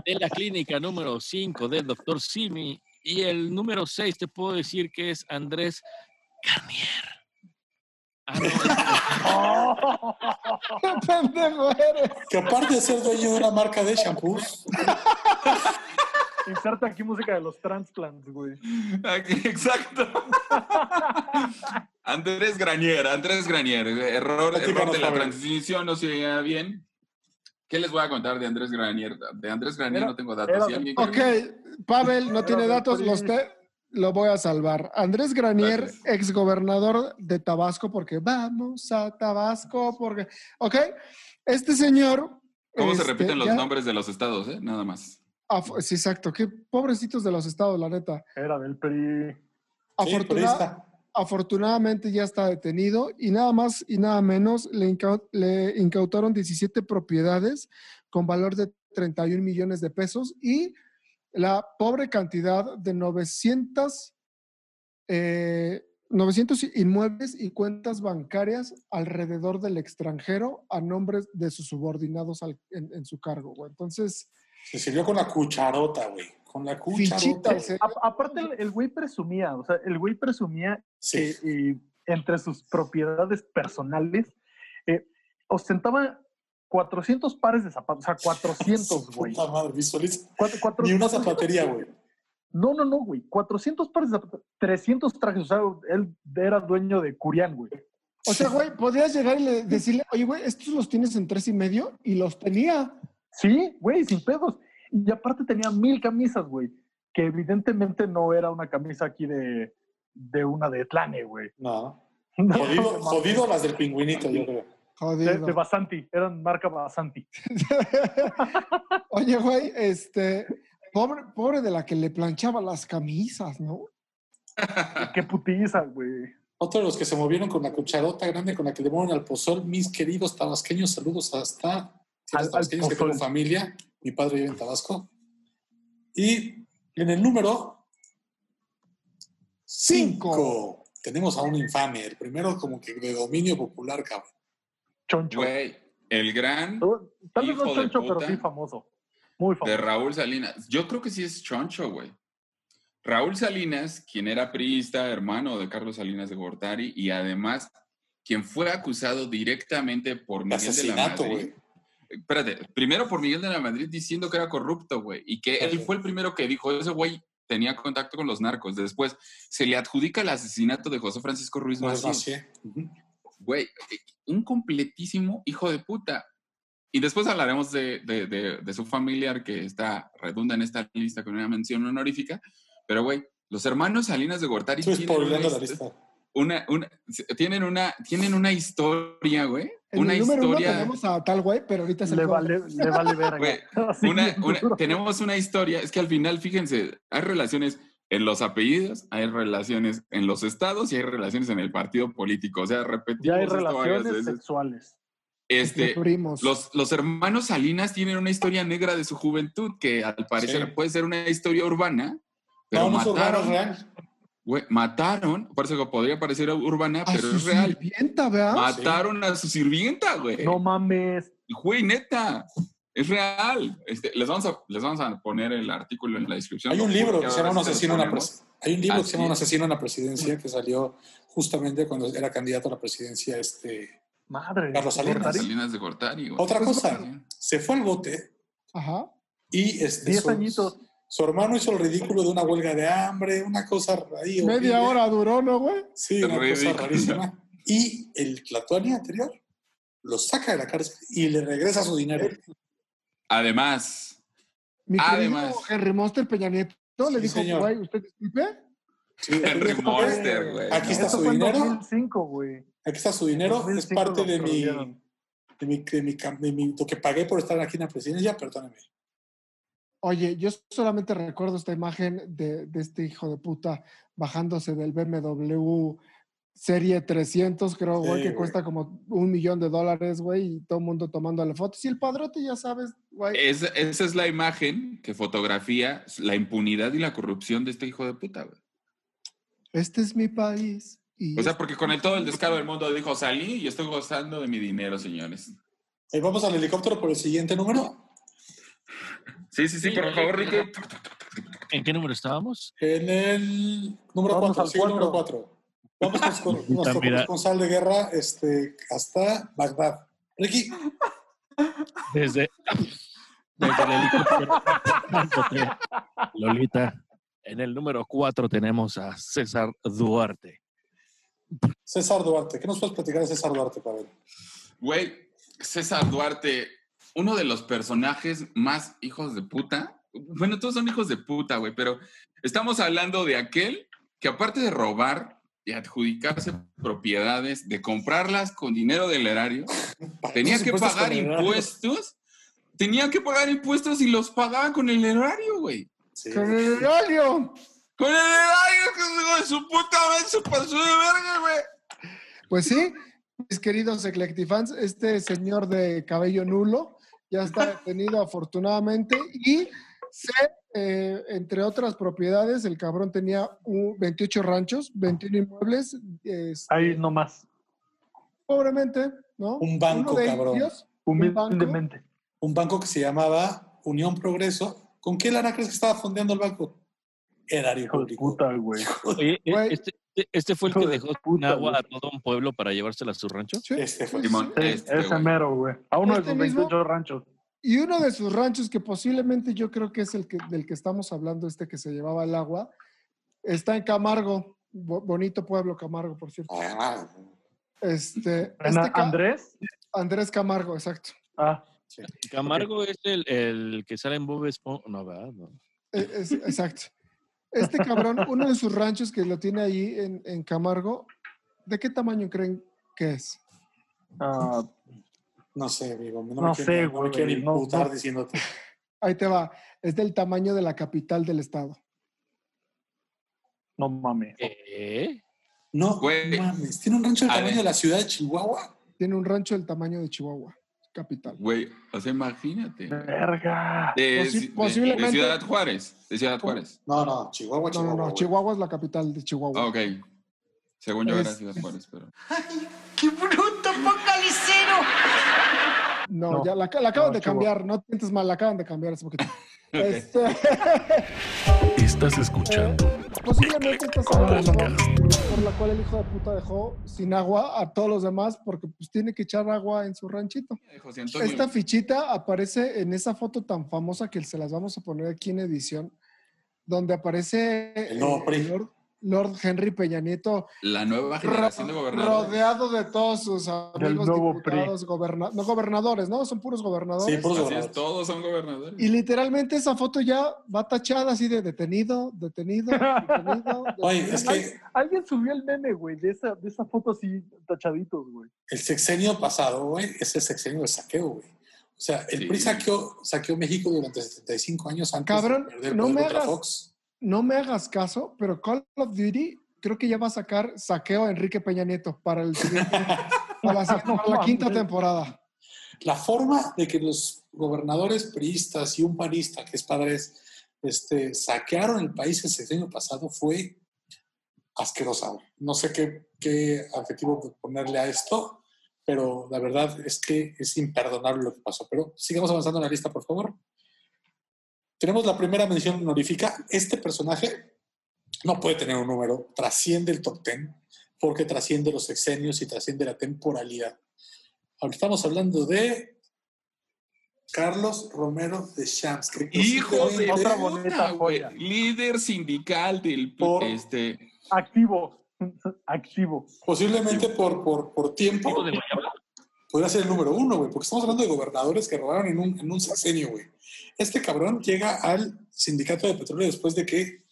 de la clínica número 5 del doctor Simi. Y el número 6 te puedo decir que es Andrés Garnier. No, ¡Qué pendejo eres! Que aparte de ser dueño de una marca de shampoos, Inserta aquí música de los transplants, güey. Aquí, Exacto. Andrés Granier, Andrés Granier. Error, de la transmisión, no se oía bien. ¿Qué les voy a contar de Andrés Granier? De Andrés Granier Era- no tengo datos. era ¿Sí del- alguien Ok? Pavel no tiene datos, los te- lo voy a salvar. Andrés Granier, Gracias. exgobernador de Tabasco, porque vamos a Tabasco, porque. Ok, este señor. ¿Cómo se este, repiten los ya- nombres de los estados? Eh? Nada más. af- Sí, exacto. Qué pobrecitos de los estados, la neta. Era del PRI. Afortuna- afortunadamente ya está detenido y nada más y nada menos le, le incautaron 17 propiedades con valor de 31 millones de pesos y la pobre cantidad de 900, eh, 900 inmuebles y cuentas bancarias alrededor del extranjero a nombre de sus subordinados al- en, en su cargo. güey. Entonces, Se sirvió con la cucharota, güey. Con la cucharota. fichita. A- aparte, el- el güey presumía, o sea, el güey presumía Sí. que eh, entre sus propiedades personales eh, ostentaba 400 pares de zapatos, o sea, 400, güey. Puta madre, visualiza. Cuatro- cuatro- Ni una 400 zapatería, güey. No, no, no, güey. 400 pares de zapatos, 300 trajes, o sea, él era dueño de Curián, güey. O sea, güey, podrías llegar y le- decirle, oye, güey, estos los tienes en tres y medio y los tenía. Sí, güey, sin pedos. Y aparte tenía mil camisas, güey, que evidentemente no era una camisa aquí de, de una de Tlane, güey. No. No, Jodido, jodido las del pingüinito, yo creo. Jodido. De, de Basanti, eran marca Basanti. Oye, güey, este, pobre, pobre de la que le planchaba las camisas, ¿no? Qué putiza, güey. Otro de los que se movieron con la cucharota grande con la que le mueven al pozol, mis queridos tabasqueños, saludos hasta Al- los al tabasqueños que tengo pozol. familia. Mi padre vive en Tabasco. Y en el número Cinco. Tenemos a un infame, el primero como que de dominio popular, cabrón. Choncho. Güey, el gran Tal vez no hijo de choncho, pero sí famoso. Muy de famoso. Raúl Salinas. Yo creo que sí es choncho, güey. Raúl Salinas, quien era priista, hermano de Carlos Salinas de Gortari, y además quien fue acusado directamente por Miguel de la asesinato, Madrid. Espérate, primero por Miguel de la Madrid diciendo que era corrupto, güey, y que él fue el primero que dijo, ese güey tenía contacto con los narcos. Después se le adjudica el asesinato de José Francisco Ruiz. Massieu. Ujú. Güey, eh, un completísimo hijo de puta. Y después hablaremos de, de- de- de su familiar que está, redunda en esta lista con una mención honorífica. Pero, güey, los hermanos Salinas de Gortari Estoy tienen una, la lista. una- una- tienen, una, tienen una historia, güey. Una el número uno historia. tenemos a tal güey, pero ahorita se Le vale, le vale verga. Así una- tenemos una historia, es que al final, fíjense, hay relaciones en los apellidos, hay relaciones en los estados y hay relaciones en el partido político. O sea, repetimos Ya hay esto varias relaciones veces. sexuales. Este, primos. los, los hermanos Salinas tienen una historia negra de su juventud que al parecer Sí. puede ser una historia urbana, pero mataron, real. güey, mataron, por eso que podría parecer urbana, A pero su es real. sirvienta, ¿verdad? Mataron a su sirvienta, güey. No mames. Güey, neta, es real. Este, les, vamos a, les vamos a poner el artículo en la descripción. Hay un libro que se llama Un asesino en la presidencia. Hay un libro que se llama Un asesino en la presidencia que salió justamente cuando era candidato a la presidencia este Madre. Carlos Salinas. De Gortari, güey. Otra Pues, cosa, se fue al bote Ajá. y este, Diez su, añitos. su hermano hizo el ridículo de una huelga de hambre, una cosa ahí. Media hora duró, ¿no, güey? Sí, una Ridículo. cosa rarísima. Y el Tlatuani anterior lo saca de la cárcel y le regresa su dinero. Además, Mi Además. Henry Monster Peña Nieto le Sí, dijo, señor. güey, ¿usted disculpe? Sí, Henry dijo, Monster, güey. Aquí está su dinero. 2005, güey. Aquí está su dinero, es 2005 parte de mi, de mi, de mi de mi- lo que pagué por estar aquí en la presidencia, perdóname. Oye, yo solamente recuerdo esta imagen de, de este hijo de puta bajándose del BMW Serie 300, creo, güey, Sí, que güey. cuesta como un millón de dólares, güey, y todo el mundo tomándole fotos. Y el padrote, ya sabes, güey. Es- esa es la imagen que fotografía la impunidad y la corrupción de este hijo de puta, güey. Este es mi país. Y O sea, porque con el, todo el descaro del mundo dijo, salí y estoy gozando de mi dinero, señores. Eh, vamos al helicóptero por el siguiente número. Sí, sí, sí, por favor, Ricky. ¿En qué número estábamos? En el número Vamos 4, al sigue el número cuatro. 4. Vamos con, con nuestro corresponsal de guerra este, hasta Bagdad. Ricky, Desde, desde el helicóptero. Lolita, en el número 4 tenemos a César Duarte. César Duarte. ¿Qué nos puedes platicar de César Duarte, Pavel? Güey, César Duarte, uno de los personajes más hijos de puta. Bueno, todos son hijos de puta, güey, pero estamos hablando de aquel que aparte de robar, de adjudicarse propiedades, de comprarlas con dinero del erario, tenía que pagar impuestos. Tenía que pagar impuestos y los pagaba con el erario, güey. Sí. ¡Con el erario! Con el erario, que de su puta vez se pasó de verga, güey. Pues sí, mis queridos Eclectifans, este señor de cabello nulo ya está detenido afortunadamente y se, eh, entre otras propiedades, el cabrón tenía un- 28 ranchos, 21 inmuebles, este, Ahí nomás. pobremente, ¿no? Un banco, de cabrón. ellos, un banco, Humildemente. Un banco que se llamaba Unión Progreso. ¿Con qué lana crees que estaba fondeando el banco? Erario Hijo de público. puta, güey. Oye, e- Güey. este, este fue el Hijo que de dejó puta, agua a todo un pueblo para llevársela a su rancho. Sí, Este fue. sí, Simón, sí. este, Ese güey. mero, güey. A uno Este de sus mismo. 28 ranchos. Y uno de sus ranchos, que posiblemente yo creo que es el que, del que estamos hablando, este que se llevaba el agua, está en Camargo. Bo- bonito pueblo, Camargo, por cierto. Ah, Este, este ca- Andrés. Andrés Camargo, exacto. Ah, Camargo es el, el que sale en Bob Esponja. No, ¿verdad? No. Es- exacto. Este cabrón, uno de sus ranchos que lo tiene ahí en, en Camargo, ¿de qué tamaño creen que es? ah, no sé, amigo. No, No me sé, quiero, no me güey, quiero no, imputar no. diciéndote. Ahí te va. Es del tamaño de la capital del estado. no mames. ¿Qué? No, Güey. mames. Tiene un rancho del A tamaño ver. de la ciudad de Chihuahua. Tiene un rancho del tamaño de Chihuahua. capital. Güey, o sea, imagínate. güey. Verga. De, Posi- de- de posiblemente- Ciudad Juárez. De Ciudad Juárez. No, no, Chihuahua, No, Chihuahua. no, no, güey. Chihuahua es la capital de Chihuahua. Ah, ok. Según yo Es- Ciudad Juárez, pero. ¡Qué bruto, focalicero! No, No. ya la, la acaban No, de cambiar, no te sientes mal, la acaban de cambiar hace poquito. Este, Estás escuchando posiblemente esta sea la razón Podcast. por la cual el hijo de puta dejó sin agua a todos los demás porque pues tiene que echar agua en su ranchito. Esta fichita aparece en esa foto tan famosa que se las vamos a poner aquí en edición, donde aparece El nuevo eh, PRI. Lord, Henry Peña Nieto La nueva generación de gobernadores. rodeado de todos sus amigos nuevo diputados, goberna- no gobernadores, ¿no? Son puros gobernadores. Sí, puros Así gobernadores. es, todos son gobernadores. Y literalmente esa foto ya va tachada así de detenido, detenido, detenido. Oye, detenido. es que Alguien subió el meme, güey, de esa, de esa foto así, tachaditos, güey. el sexenio pasado, güey, es el sexenio del saqueo, güey. O sea, el Sí. PRI saqueó, saqueó México durante 75 años antes Cabrón, de perder no poder me contra hagas- Fox. No me hagas caso, pero Call of Duty creo que ya va a sacar saqueo a Enrique Peña Nieto para, el siguiente- para la, para la quinta temporada. La forma de que los gobernadores priistas y un panista, que es padres, este, saquearon el país el sexenio pasado fue asquerosa. No sé qué, qué adjetivo ponerle a esto, pero la verdad es que es imperdonable lo que pasó. Pero sigamos avanzando en la lista, por favor. Tenemos la primera mención honorífica. Este personaje no puede tener un número, trasciende el top 10, porque trasciende los sexenios y trasciende la temporalidad. Ahora estamos hablando de Carlos Romero de Champs. que Hijo de Otra bonita güey. joya. Líder sindical del Por- este. Activo. Activo. Posiblemente por, por, por tiempo podría ser el número uno, güey, porque estamos hablando de gobernadores que robaron en un, en un sexenio, güey. Este cabrón llega al sindicato de petróleo después de que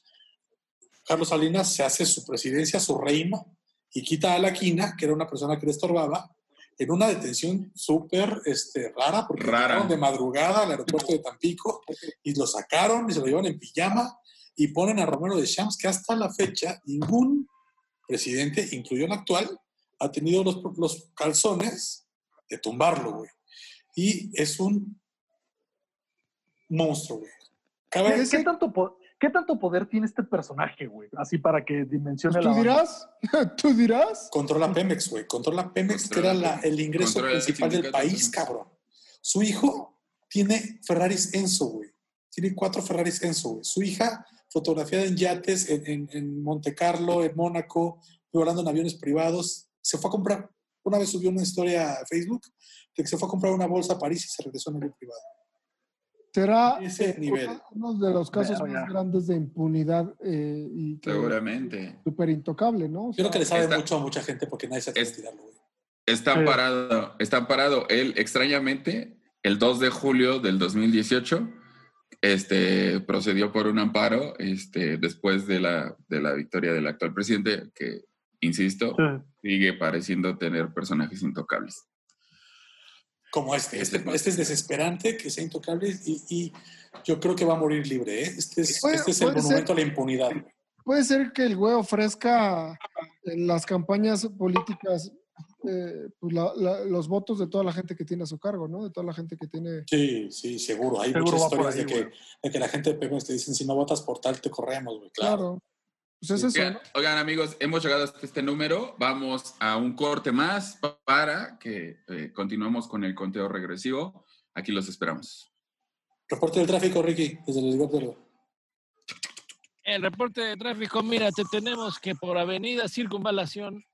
Carlos Salinas se hace su presidencia, su reino, y quita a la quina, que era una persona que le estorbaba, en una detención súper este, rara, porque Rara. de madrugada al aeropuerto de Tampico y lo sacaron y se lo llevan en pijama y ponen a Romero de Champs, que hasta la fecha ningún presidente, incluido el actual, ha tenido los, los calzones de tumbarlo, güey. Y es un monstruo, güey. ¿Qué, qué tanto po- qué tanto poder tiene este personaje, güey? Así para que dimensione Pues la ¿Tú banda. dirás? ¿Tú dirás? Controla Pemex, güey. Controla Pemex, Controla que era la- el ingreso Controla el principal del país, cabrón. Su hijo tiene Ferraris Enzo, güey. Tiene cuatro Ferraris Enzo, güey. Su hija, fotografiada en yates en, en, en Monte Carlo, en Mónaco, volando en aviones privados. Se fue a comprar, una vez subió una historia a Facebook de que se fue a comprar una bolsa a París y se regresó en avión privado. Será Ese eh, nivel. uno de los casos más grandes de impunidad eh, y que- Seguramente. súper intocable, ¿no? O Yo creo que le sabe Está- mucho a mucha gente porque nadie se atreve a Es-. Está Sí. parado, está parado. Él, extrañamente, el 2 de julio del 2018, este, procedió por un amparo este, después de la, de la victoria del actual presidente, que, insisto, Sí. sigue pareciendo tener personajes intocables. Como este. Este, este es desesperante, que sea intocable y, y yo creo que va a morir libre. ¿eh? Este es, Puede- este es el monumento ser. a la impunidad. Puede ser que el güey ofrezca en las campañas políticas eh, pues, la- la- los votos de toda la gente que tiene a su cargo, ¿no? De toda la gente que tiene... Sí, sí, seguro. Hay Seguro muchas historias de, que, de que la gente de Pemex te dicen, si no votas por tal, te corremos, güey. Claro. Claro. Pues es eso, Oigan, ¿no? oigan, amigos, hemos llegado hasta este número. Vamos a un corte más para que eh, continuemos con el conteo regresivo. Aquí los esperamos. Reporte del tráfico, Ricky, desde el helicóptero. El reporte de tráfico, mira, te tenemos que por avenida Circunvalación.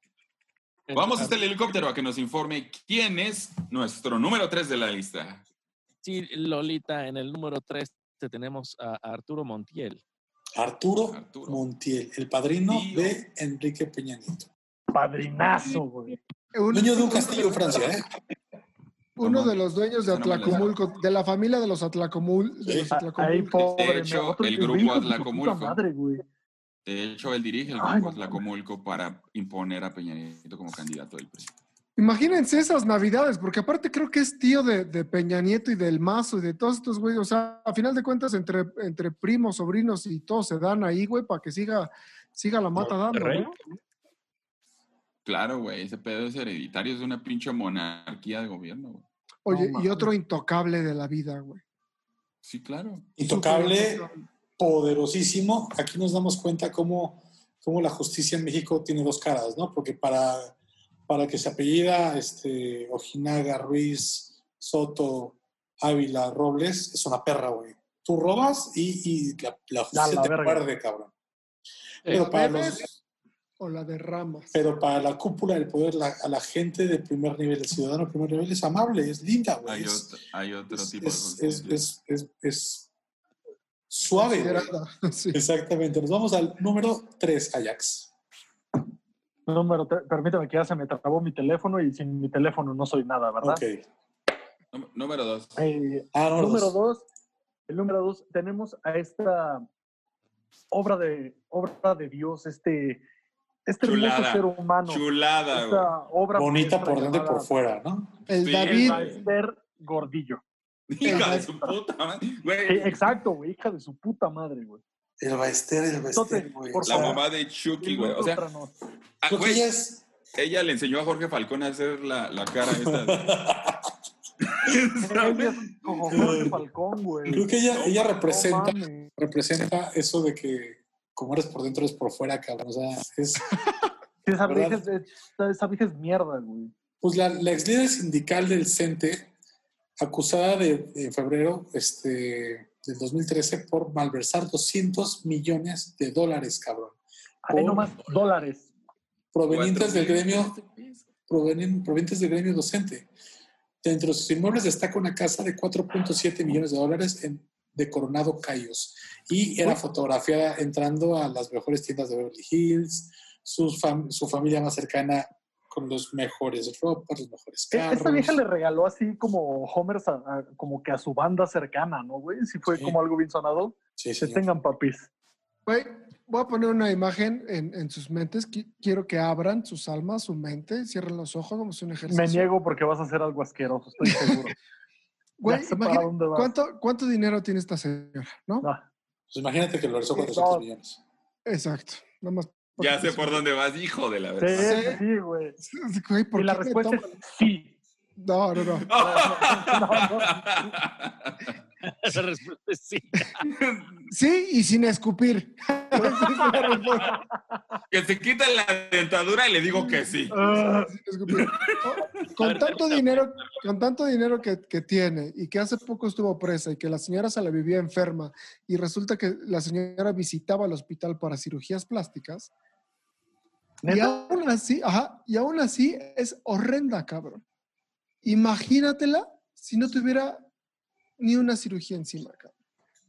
Vamos hasta el helicóptero a que nos informe quién es nuestro número 3 de la lista. Sí, Lolita, en el número 3 te tenemos a Arturo Montiel. Arturo, Arturo. Montiel, el padrino Tío. de Enrique Peña Nieto. Padrinazo, güey. Un- Dueño de un castillo en Francia, ¿eh? Uno de los dueños de Atlacomulco, de la familia de los Atlacomul, de los Ahí, Atlacomulco. pobre. hecho, me- otro el grupo de Atlacomulco. Madre. De hecho, él dirige el grupo Atlacomulco para imponer a Peña Nieto como candidato del PRI. Imagínense esas navidades, porque aparte creo que es tío de, de Peña Nieto y del Mazo y de todos estos güeyes. O sea, a final de cuentas, entre, entre primos, sobrinos y todos se dan ahí, güey, para que siga, siga la mata dando. ¿no? Claro, güey, ese pedo es hereditario, es una pinche monarquía de gobierno. güey. Oye, No y otro intocable de la vida, güey. Sí, claro. Intocable. poderosísimo. Aquí nos damos cuenta cómo, cómo la justicia en México tiene dos caras, ¿no? Porque para, para que se apellida este, Ojinaga, Ruiz, Soto, Ávila, Robles, es una perra, güey. Tú robas y, y la, la justicia la te muerde, cabrón. Pero ¿La para, los, o la derramas? pero para la cúpula del poder, la- a la gente de primer nivel, el ciudadano de primer nivel, es amable, es linda, güey. Hay, Es, otro, hay otro es, tipo es, de es, es, es- es suave. sí. Exactamente. Nos vamos al número 3, Ajax. Número tres, permítame que ya se me trabó mi teléfono y sin mi teléfono no soy nada, ¿verdad? Ok. Nú- Número dos. Eh, Ah, número número dos. dos, el número dos, tenemos a esta obra de, obra de Dios, este, este hermoso ser humano. Chulada, güey. esta obra Bonita por dentro y por fuera, ¿no? El Sí, David, Esther Gordillo. Hija de su puta madre. Sí, Güey, exacto, güey, hija de su puta madre, güey. El Baester, el Baester, güey. sea, la mamá de Chucky, güey. O sea, Ilústranos. ah, güey, ella es. ella le enseñó a Jorge Falcón a hacer la, la cara esta. Ella es como Jorge Falcón, güey. Creo que ella, ella representa, representa eso de que como eres por dentro, eres por fuera, cabrón. O sea, es. Esa, vieja es, esa- esa vieja es mierda, güey. Pues la, la ex líder sindical del CENTE, acusada de, en febrero este, del 2013 por malversar 200 millones de dólares, cabrón. Ahí Por- nomás, dólares. provenientes del gremio provenen- provenientes del gremio docente. Dentro de sus inmuebles destaca una casa de 4.7 millones de dólares en, de Coronado Cayos y era fotografiada entrando a las mejores tiendas de Beverly Hills, fam- su familia más cercana con los mejores ropas, los mejores E- carros. Esta vieja le regaló así como Homer, a- a- como que a su banda cercana, ¿no, güey? Sí fue Sí. como algo bien sonado. Sí, Que señor. tengan papis. güey, voy a poner una imagen en, en sus mentes. Qui- Quiero que abran sus almas, su mente, cierren los ojos, vamos a hacer un ejercicio. Me niego porque vas a hacer algo asqueroso, estoy seguro. Güey, imagina-. ¿cuánto, ¿cuánto dinero tiene esta señora? ¿No? No. Pues imagínate que lo Sí, 400 no. millones. Exacto. Nada más. Ya sé por dónde vas, hijo de la Sí, verdad. sí, güey. Güey, ¿por Y la respuesta es sí. No, no, no. No, no. La respuesta es sí. Sí, y sin escupir. Esa que se quita la dentadura y le digo que sí. Ah, Con tanto dinero, con tanto dinero que, que tiene y que hace poco estuvo presa y que la señora se la vivía enferma y resulta que la señora visitaba el hospital para cirugías plásticas y ¿Neta? aún así, ajá, y aún así es horrenda, cabrón. Imagínatela si no tuviera ni una cirugía encima, cabrón.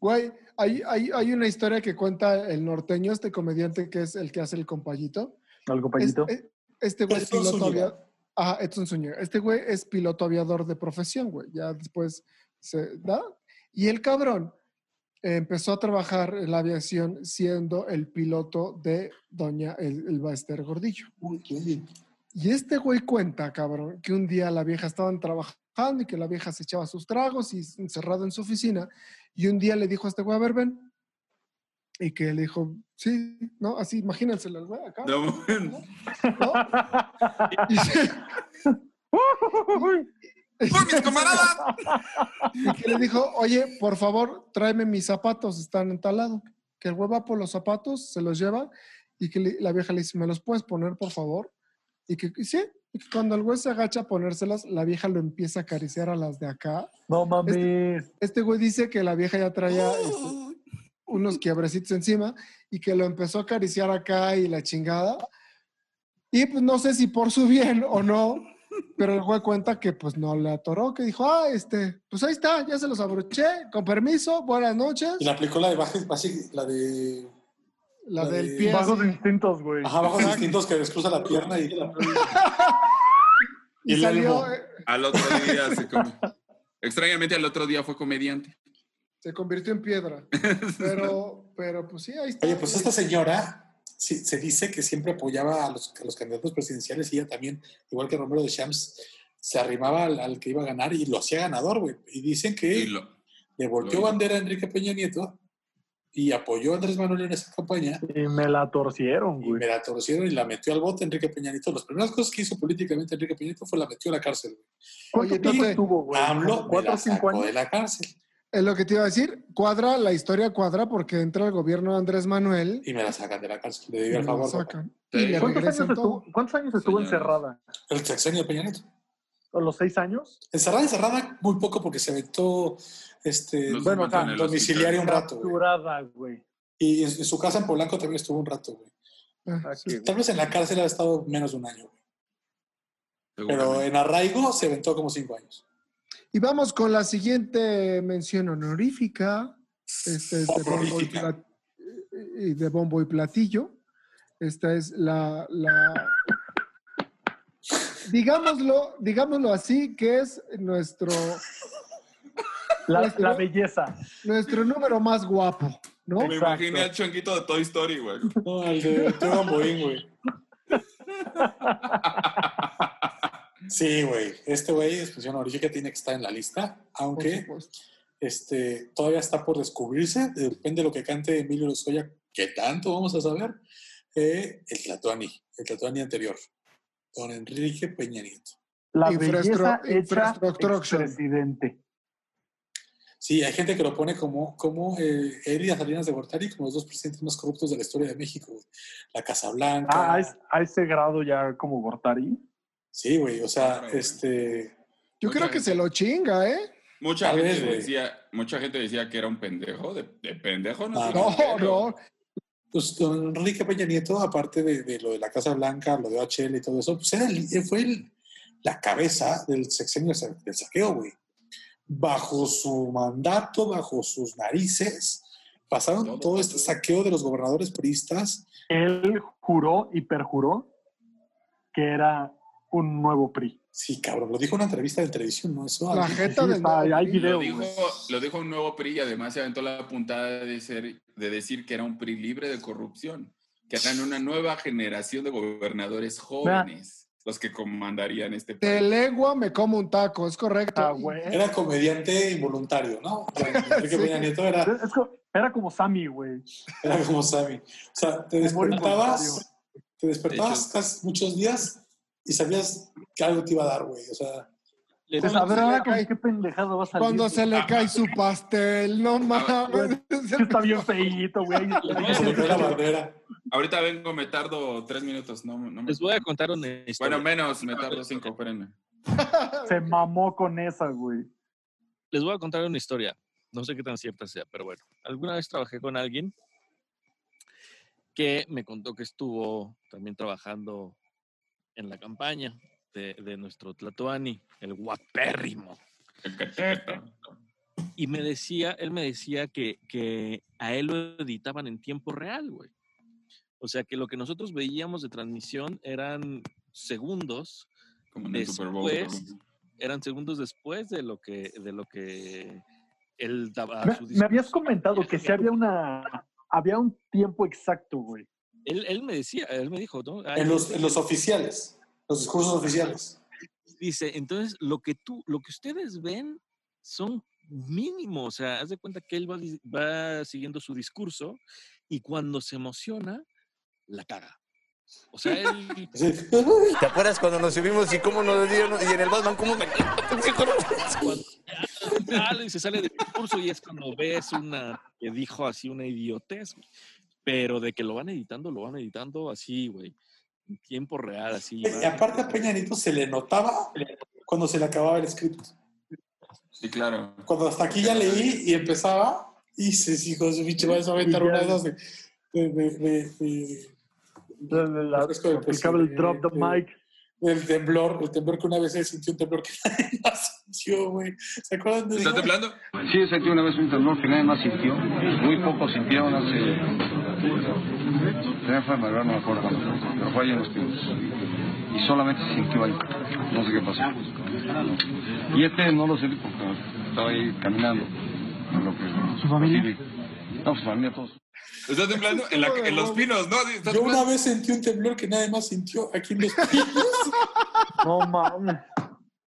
Güey, hay, hay, hay una historia que cuenta el norteño, este comediante que es el que hace el compayito. Al Es- compañito. es- este güey es Edson piloto aviador. Ajá, Edson Zúñiga. Este güey es piloto aviador de profesión, güey. Ya después se da. Y el cabrón empezó a trabajar en la aviación siendo el piloto de Doña el, el Baester Gordillo. Uy, qué bien. Y este güey cuenta, cabrón, que un día la vieja estaban trabajando y que la vieja se echaba sus tragos y encerrado en su oficina. Y un día le dijo a este güey, a ver, ven. Y que le dijo, sí, ¿no? Así, imagínenselo, el güey acá. No, ¿no? Y, se- Uy, ¡Por mis camaradas! y que le dijo, oye, por favor, tráeme mis zapatos, están en tal lado. Que el güey va por los zapatos, se los lleva y que le- la vieja le dice, ¿me los puedes poner, por favor? Y que y sí, y que cuando el güey se agacha a ponérselas, la vieja lo empieza a acariciar a las de acá. No mames. Este güey dice que la vieja ya traía este, unos quiebrecitos encima y que lo empezó a acariciar acá y la chingada. Y pues no sé si por su bien o no, pero el güey cuenta que pues no le atoró, que dijo, ah, este, pues ahí está, ya se los abroché, con permiso, buenas noches. Y la aplicó la de bajes, la de. La la del de- pie. Bajos así, instintos, güey. Ajá, bajos distintos que descruza la pierna y. y y el salió, eh, Al otro día se come. Extrañamente al otro día fue comediante. se convirtió en piedra. Pero, pero pues sí, ahí está. Oye, pues esta señora sí, se dice que siempre apoyaba a los, a los candidatos presidenciales y ella también, igual que Romero de Champs, se arrimaba al, al que iba a ganar y lo hacía ganador, güey. Y dicen que Y lo- le volteó lo bandera a Enrique Peña Nieto y apoyó a Andrés Manuel en esa campaña. Y me la torcieron, Y güey. me la torcieron y la metió al bote Enrique Peña Nieto. Las primeras cosas que hizo políticamente Enrique Peña Nieto fue la metió a la cárcel. güey. ¿Cuánto Oye, tiempo estuvo, güey? AMLO ¿Como me ¿Cuatro la o cinco sacó años? de la cárcel Es lo que te iba a decir. Cuadra, la historia cuadra porque entra el gobierno de Andrés Manuel y me la sacan de la cárcel. Le digo el favor. sacan. Sí. Y le ¿Cuántos años estuvo, ¿cuántos años estuvo Señores. encerrada? El sexenio de Peña Nieto. ¿A los seis años? Encerrada, encerrada, muy poco porque se aventó este, Bueno, o el domiciliario un rato. Capturada, güey. Y en, en su casa en Polanco también estuvo un rato. güey. Ah, Aquí, güey. Tal vez en la cárcel ha estado menos de un año. güey. Pero en arraigo se aventó como cinco años. Y vamos con la siguiente mención honorífica. Este es de bombo, y Honorífica. plat- y de bombo y platillo. Esta es la, la- digámoslo, digámoslo así, que es nuestro, La, Nuestro- la belleza. nuestro número más guapo, ¿no? Me imaginé al chonquito de Toy Story, güey. No, el de Gamboín, güey. Sí, güey. Este güey, expresión honorífica, tiene que estar en la lista, aunque este, todavía está por descubrirse. Depende de lo que cante Emilio Lozoya, que tanto vamos a saber. Eh, el Tlatuani, el Tlatuani anterior, don Enrique Peña Nieto. La belleza hecha presidente. Sí, hay gente que lo pone como, como eh, a Salinas de Gortari como los dos presidentes más corruptos de la historia de México. güey. La Casa Blanca. Ah, a es- a ese grado ya como Gortari. Sí, güey. O sea, Claro, este. Yo Mucha creo que gente. se lo chinga, ¿eh? Mucha Tal gente vez, güey. decía, mucha gente decía que era un pendejo, de, de pendejo no. Ah, No, no. Pues don Enrique Peña Nieto, aparte de, de lo de la Casa Blanca, lo de HL y todo eso, pues era el- fue el- la cabeza del sexenio del saqueo, güey. Bajo su mandato, bajo sus narices, pasaron Todo este saqueo de los gobernadores priistas. Él juró y perjuró que era un nuevo PRI. Sí, cabrón, lo dijo en una entrevista de televisión, ¿no? Eso La jeta del está- nuevo hay PRI. video. Lo dijo, lo dijo un nuevo PRI y además se aventó la puntada de, ser, de decir que era un PRI libre de corrupción, que eran una nueva generación de gobernadores jóvenes los que comandarían este De país. legua me como un taco, es correcto. Ah, güey. Era comediante involuntario, ¿no? Sí. Peña Nieto era, Era como Sammy, güey. era como Sammy. O sea, te despertabas, te despertabas De hecho- muchos días y sabías que algo te iba a dar, güey. O sea, Pues, a ver, ahora con qué pendejado va a salir. Cuando se le cae su pastel, no mames. Está bien feíto, güey. se le cae la bandera. Ahorita vengo, me tardo tres minutos. No, no me- Les voy a contar una historia. Bueno, menos, me tardo cinco, espérenme. Se mamó con esa, güey. Les voy a contar una historia. No sé qué tan cierta sea, pero bueno. Alguna vez trabajé con alguien que me contó que estuvo también trabajando en la campaña de, de nuestro Tlatoani, el guapérrimo. Y me decía, él me decía que, que a él lo editaban en tiempo real, güey. O sea, que lo que nosotros veíamos de transmisión eran segundos Como en el Super Bowl. después, eran segundos después de lo que, de lo que él daba Me, su me habías comentado que sí había una. Había un tiempo exacto, güey. Él, él me decía, él me dijo, ¿no? Ay, En los, en los oficiales, los discursos oficiales. Dice, entonces lo que tú, lo que ustedes ven son mínimos, o sea, haz de cuenta que él va, va siguiendo su discurso y cuando se emociona, la caga. O sea, él, Sí. ¿Te acuerdas cuando nos subimos y cómo nos dieron? Y en el Batman, ¿cómo me.? cuando ya sale y se sale del discurso y es cuando ves una que dijo así una idiotez, güey. Pero de que lo van editando, lo van editando así, güey, en tiempo real, así. Y va- aparte a Peña Nieto se le notaba cuando se le acababa el script. Sí, claro. Cuando hasta aquí ya leí y empezaba, y se hijo de su pinche madre, se va a aventar una de esas de... de, de, de- de- La- el drop the mic. El temblor, el temblor que una vez él sintió un temblor que nadie más sintió, güey. ¿Se acuerdan de ¿Está eso? temblando? Sí, sentí una vez un temblor que nadie más sintió. Muy pocos sintieron hace. Tenía fue Madrid, no me acuerdo cuándo, pero fue ahí en los pinos. Y solamente se sintió ahí. No sé qué pasó. Y este no lo sentí porque estaba ahí caminando. en Lo que, ¿Su familia? No, su familia, todos. ¿Está temblando? En, la- en los pinos, ¿no? ¿Está Yo una vez sentí un temblor que nadie más sintió aquí en los pinos. No mames.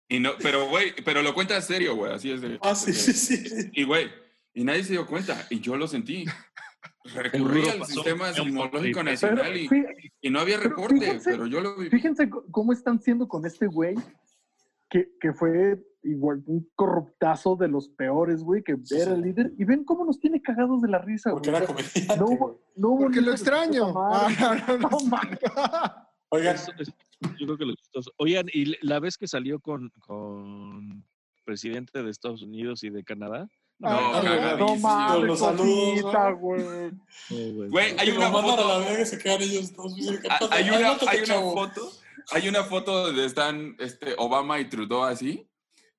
Y no, pero, güey, pero lo cuenta serio, güey, así es de... ah, sí, sí, sí. Y, güey, y nadie se dio cuenta, y yo lo sentí. Recurrí al sistema sismológico Pero nacional y, no había pero reporte, fíjense- pero yo lo vi. Fíjense cómo están siendo con este güey, que, que fue igual un corruptazo de los peores, güey, que era el líder. Y ven cómo nos tiene cagados de la risa, Porque güey. era sea, comediante. no, hubo- no hubo Porque lo extraño. Ah, no, no. Oigan, yo creo que lo chistoso. Oigan, y la vez que salió con, con presidente de Estados Unidos y de Canadá. No, Ah, No mames, Los saludos, cosita, güey. güey. No, güey. Güey, hay una a foto. la verga y se quedan ellos dos. güey. ¿Qué Ah? Hay una, hay una foto, hay una foto donde están este, Obama y Trudeau así,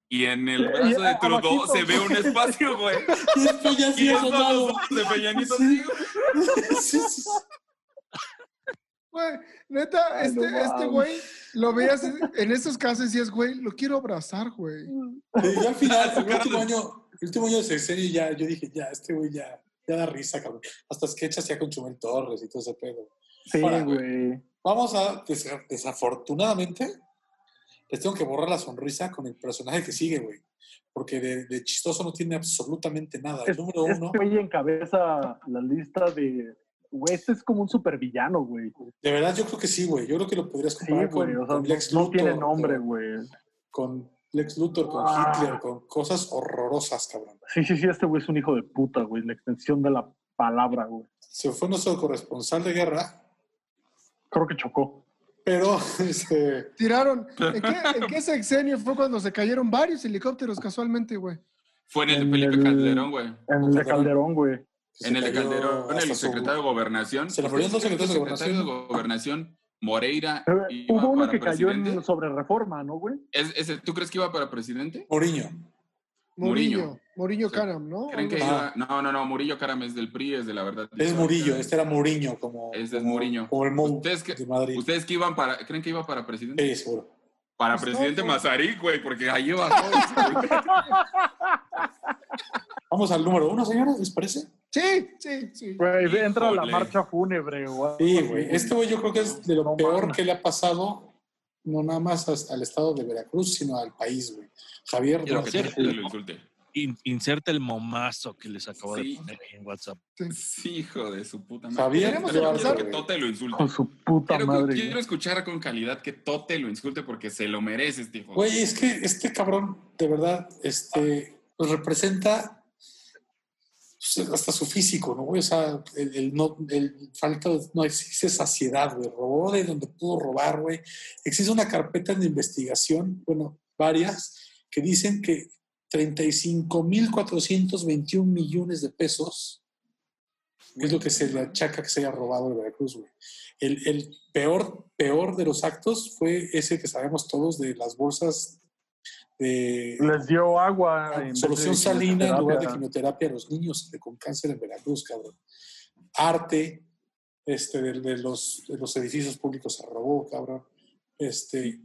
y en el brazo de Trudeau abajito. se ve un espacio, güey. Y después ya Y sí es de Peña Nieto así, güey. Sí. Güey, neta, Ay, este, no este güey lo veías en esos casos y decías, güey, lo quiero abrazar, güey. Y ya al final, el último año, el último año de sexenio, ya, yo dije, ya, este güey ya, ya da risa, cabrón. Hasta sketches ya con Chumel Torres y todo ese pedo. Sí, güey. Vamos a, desa- desafortunadamente, les tengo que borrar la sonrisa con el personaje que sigue, güey. Porque de, de chistoso no tiene absolutamente nada. El Es- número uno, Este güey encabeza la lista de. Güey, este es como un supervillano, güey. de verdad yo creo que sí, güey. Yo creo que lo podrías comparar con, O sea, con no, Lex no Luthor. tiene nombre, güey. Con Lex Luthor, con Ah. Hitler, con cosas horrorosas, cabrón. Sí, sí, sí, este güey es un hijo de puta, güey. La extensión de la palabra, güey. Se fue nuestro corresponsal de guerra, Creo que chocó. pero este, Tiraron. ¿En qué, en qué sexenio fue cuando se cayeron varios helicópteros casualmente, güey? Fue en el de Felipe Calderón, güey. En el de Calderón, güey. En el de Calderón, el secretario de Gobernación. Se le murieron dos ¿Ustedes creen que secretarios de Gobernación, Moreira, iba Hubo uno para que cayó en sobre reforma, ¿no, güey? ¿Es- ese- ¿Tú crees que iba para presidente? Moriño. Murillo. Murillo. Murillo. Canam, ¿no? ¿Creen que Algo iba? así. No, no, no, Murillo Caram es del PRI, es de la verdad. Es Murillo, este era Mourinho, como, Este es Mourinho. como el Mou ¿Ustedes, que, de Madrid. ¿Ustedes que iban para, creen que iba para presidente? Sí, seguro. Para Pues presidente no. Mazarik, güey, porque ahí va todo. güey. Vamos al número uno, señores, ¿les parece? Sí, sí, sí. Güey, entra la marcha fúnebre, güey. Sí, güey. Este güey yo creo que es de lo No peor que le ha pasado, no nada más al estado de Veracruz, sino al país, güey. Javier que Duarte. Tote lo insulte. In- inserta el momazo que les acabo Sí. de poner en WhatsApp. Sí, hijo de su puta madre. Javier Quiero que. Tote lo insulte. Con su puta Quiero, madre. quiero escuchar con calidad que Tote lo insulte porque se lo merece este hijo. Güey, es que este cabrón, de verdad, este, pues representa pues, hasta su físico, ¿no? O sea, el, el no, el falta, no existe saciedad, güey. Robó de donde pudo robar, güey. Existe una carpeta de investigación, bueno, varias, que dicen que 35.421 millones de pesos es lo que se le achaca que se haya robado de Veracruz, güey. El, el peor, peor de los actos fue ese que sabemos todos de las bolsas de Les dio agua. en solución salina en lugar de quimioterapia. a los niños de- con cáncer en Veracruz, cabrón. Arte este, de, de los, de los edificios públicos se robó, cabrón. Este,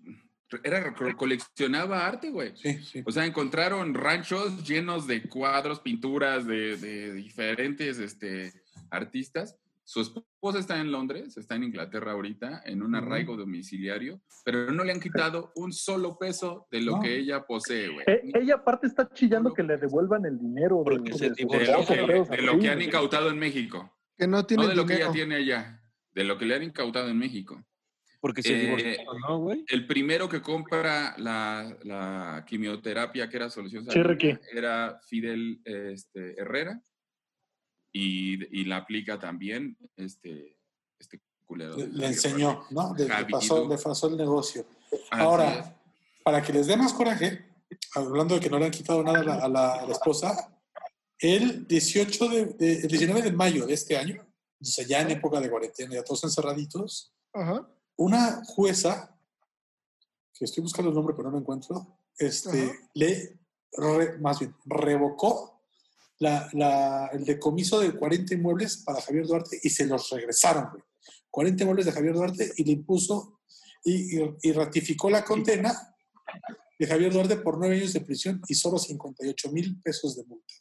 Era coleccionaba arte, güey. sí, sí. O sea, encontraron ranchos llenos de cuadros, pinturas de, de diferentes este, artistas. Su esposa está en Londres, está en Inglaterra ahorita, en un arraigo domiciliario, pero no le han quitado un solo peso de lo No. que ella posee, güey. Eh, ella aparte está chillando que le devuelvan el dinero. de- se lo, que, pero, de lo sí, que han incautado en México. Que no tiene No de lo que ella tiene allá, de lo que le han incautado en México. Porque se Eh, divorció, ¿no, güey? El primero que compra la, la quimioterapia, que era solución era Fidel este, Herrera, y, y la aplica también este, este culero. Le, le enseñó, ¿no? Le, pasó, le pasó el negocio. Así es. Ahora, para que les dé más coraje, hablando de que no le han quitado nada a la, a la- a la esposa, el 18 de, de- el 19 de mayo de este año, o sea, ya en época de cuarentena, ya todos encerraditos, Ajá. una jueza, que estoy buscando el nombre pero no lo encuentro, este, Ajá. le, re- más bien, revocó la, la- el decomiso de 40 inmuebles para Javier Duarte y se los regresaron. güey. 40 inmuebles de Javier Duarte y le impuso y, y- y ratificó la condena de Javier Duarte por nueve años de prisión y solo 58 mil pesos de multa.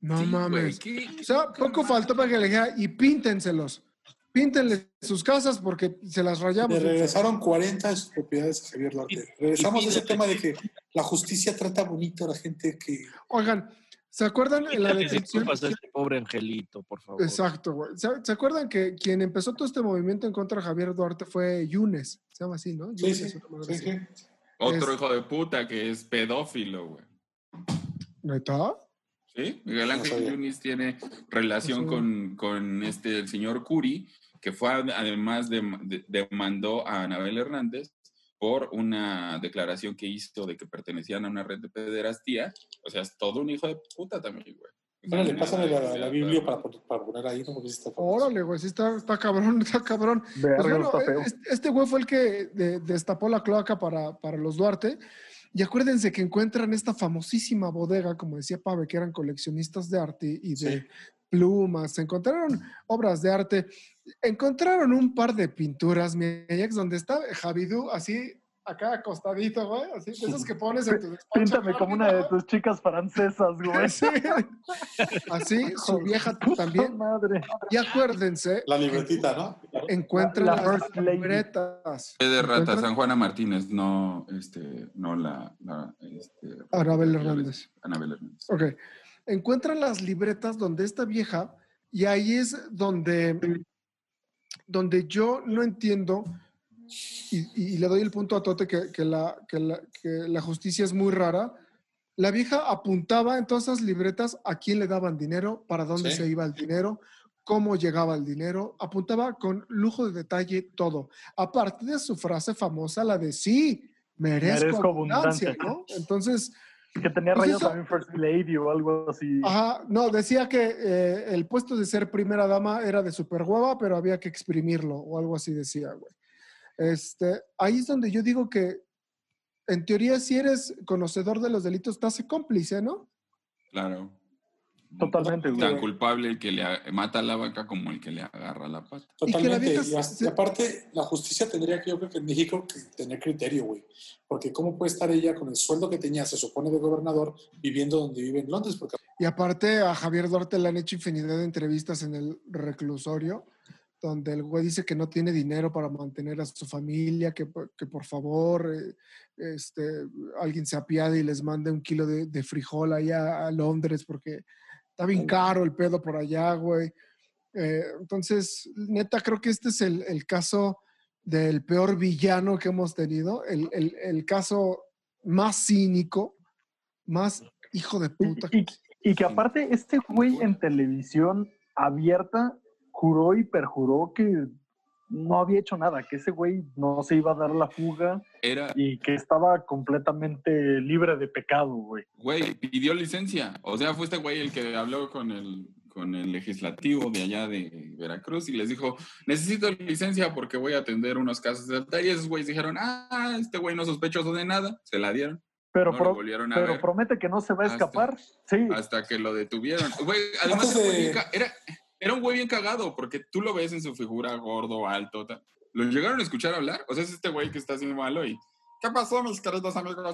No Sí, güey, mames. ¿qué- O sea, poco faltó para que le dijera, y píntenselos. Píntenle sus casas porque se las rayamos. Le regresaron 40 de sus propiedades a Javier Duarte. Regresamos a ese tema de que la justicia trata bonito a la gente que... Oigan, ¿Se acuerdan en la detención? disculpas a este pobre angelito, por favor. Exacto, güey. ¿Se, se acuerdan que quien empezó todo este movimiento en contra de Javier Duarte fue Yunes? Se llama así, ¿no? Sí, Yunes, sí, sí, así. sí. Otro Es- hijo de puta que es pedófilo, güey. ¿Neta? ¿Sí? Miguel No Ángel sabía. Yunis tiene relación No con, con este, el señor Curi, que fue ad- además de, de- demandó a Anabel Hernández por una declaración que hizo de que pertenecían a una red de pederastía. O sea, es todo un hijo de puta también, güey. Órale, pásame la, la Biblia para, para poner ahí, ¿no? Porque está. Órale, güey, sí está, está cabrón, está cabrón. Verga, Pues bueno, está feo. este- este güey fue el que de- destapó la cloaca para, para los Duarte. Y acuérdense que encuentran esta famosísima bodega, como decía Pave, que eran coleccionistas de arte y de Sí. plumas. Encontraron obras de arte. Encontraron un par de pinturas, mi ex, donde está Javidú así, acá acostadito, güey, así, de esos que pones en tu despacho. Píntame como una de tus chicas francesas, güey. Sí. Así, su vieja también. madre. Y acuérdense, La libretita, ¿no? encuentran La- la las libretas. De rata, Encuentran- San Juana Martínez, no, este, no la, la, este, Anabel Hernández. Anabel Hernández. Ok. Encuentran las libretas donde esta vieja, y ahí es donde, donde yo no entiendo, y, y le doy el punto a Tote que, que la, que, la, que la justicia es muy rara. La vieja apuntaba en todas esas libretas a quién le daban dinero, para dónde Sí. se iba el dinero, cómo llegaba el dinero. Apuntaba con lujo de detalle todo. Aparte de su frase famosa, la de sí, merezco, Merezco abundancia, abundancia. ¿no? Entonces, Que tenía Pues rayas eso- también First Lady o algo así. Ajá, no, decía que eh, el puesto de ser primera dama era de super hueva, pero había que exprimirlo o algo así decía, güey. Este, ahí es donde yo digo que, en teoría, si eres conocedor de los delitos, estás cómplice, ¿no? Claro. Totalmente, Tan güey. culpable el que le mata a la vaca como el que le agarra la pata. Y que la Totalmente. vieja Y, aparte, la justicia tendría que, yo creo que en México, que tener criterio, güey. Porque ¿cómo puede estar ella con el sueldo que tenía, se supone, de gobernador, viviendo donde vive en Londres? Porque Y aparte a Javier Duarte le han hecho infinidad de entrevistas en el reclusorio, donde el güey dice que no tiene dinero para mantener a su familia, que, por- que por favor eh, este, alguien se apiade y les mande un kilo de, de frijol allá a Londres, porque está bien caro el pedo por allá, güey. Eh, entonces, neta, creo que este es el, el caso del peor villano que hemos tenido, el, el- el caso más cínico, más hijo de puta. Y, y que aparte, este güey en televisión abierta juró y perjuró que no había hecho nada, que ese güey no se iba a dar la fuga Era, y que estaba completamente libre de pecado, güey. güey, pidió licencia. O sea, fue este güey el que habló con el, con el legislativo de allá de Veracruz y les dijo, necesito licencia porque voy a atender unos casos de alta. Y esos güeyes dijeron, ah, este güey no sospechoso de nada. Se la dieron. Pero, No pro- promete que no se va a Hasta- escapar. Sí, hasta que lo detuvieron. Güey, además Antes era, era, era un güey bien cagado, porque tú lo ves en su figura gordo, alto. tal. ¿Lo llegaron a escuchar hablar? O sea, es este güey que está haciendo malo y. ¿Qué pasó, mis queridos amigos?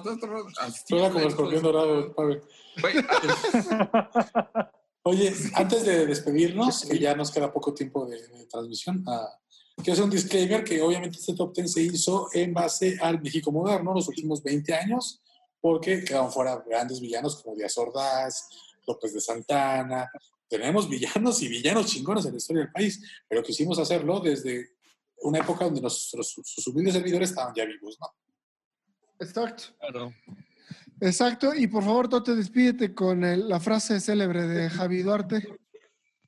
Así, Suena como escorpión dorado. Güey, Oye, antes de despedirnos, que ya nos queda poco tiempo de, de transmisión, ah, quiero hacer un disclaimer que obviamente este top 10 se hizo en base al México moderno, los últimos 20 años, porque quedaron fuera grandes villanos como Díaz Ordaz, López de Santana. Tenemos villanos y villanos chingones en la historia del país, pero quisimos hacerlo desde una época donde nuestros sus humildes servidores estaban ya vivos, ¿no? Exacto. Claro. Exacto, y por favor, Tote, despídete con el- la frase célebre de Javi Duarte.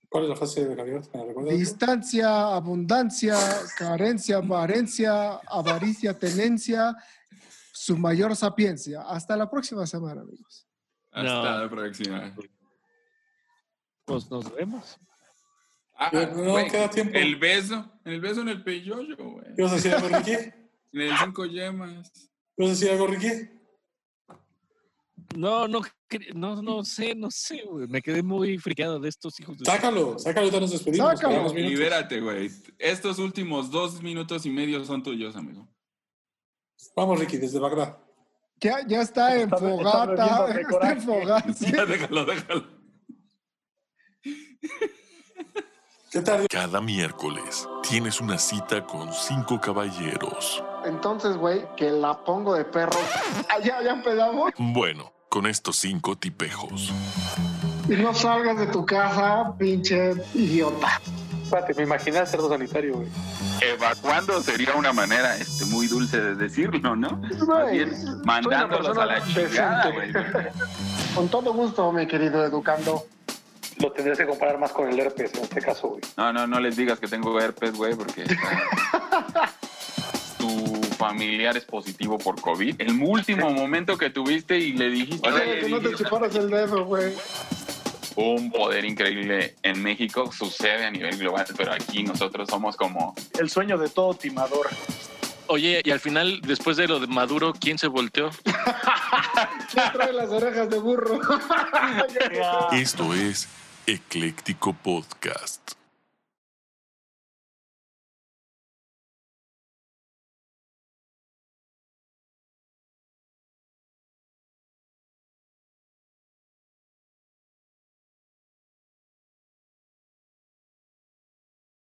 ¿Cuál es la frase de la recuerdas? Distancia, abundancia, carencia, avarencia, avaricia, tenencia, su mayor sapiencia. Hasta la próxima semana, amigos. hasta No. la próxima. Pues nos vemos. Ah, No, güey, queda tiempo. El beso, el beso en el peyoyo, güey. ¿Ibas a decir algo, Ricky? En el cinco yemas. ¿Ibas a decir algo, Ricky? No, no, no, no sé, no sé, güey. Me quedé muy friqueado de estos hijos de... Sácalo, sácalo, ahorita nos despedimos. Sácalo. Libérate, güey. Estos últimos dos minutos y medio son tuyos, amigo. Vamos, Ricky, desde Bagdad. Ya, ya está en Está- está fogata. de Está en fogata. Ya, déjalo, déjalo. ¿Qué tal? Cada miércoles tienes una cita con cinco caballeros. Entonces, güey, que la pongo de perro. Ah, ya, empezamos. Bueno, con estos cinco tipejos. Y no salgas de tu casa, pinche idiota. Espérate, me imaginé cerdo sanitario, güey. Evacuando sería una manera este, muy dulce de decirlo, ¿no? Más bien mandándolos a la chingada, güey. Con todo gusto, mi querido educando. Lo tendrías que comparar más con el herpes en este caso, güey. No, no, no les digas que tengo herpes, güey, porque tu familiar es positivo por COVID. El último momento que tuviste y le dijiste, Oye, que no te chuparas el dedo, güey. un poder increíble en México sucede a nivel global, pero aquí nosotros somos como El sueño de todo timador. Oye, y al final, después de lo de Maduro, ¿quién se volteó? ¿Quién trae las orejas de burro? Esto es Ecléctico Podcast.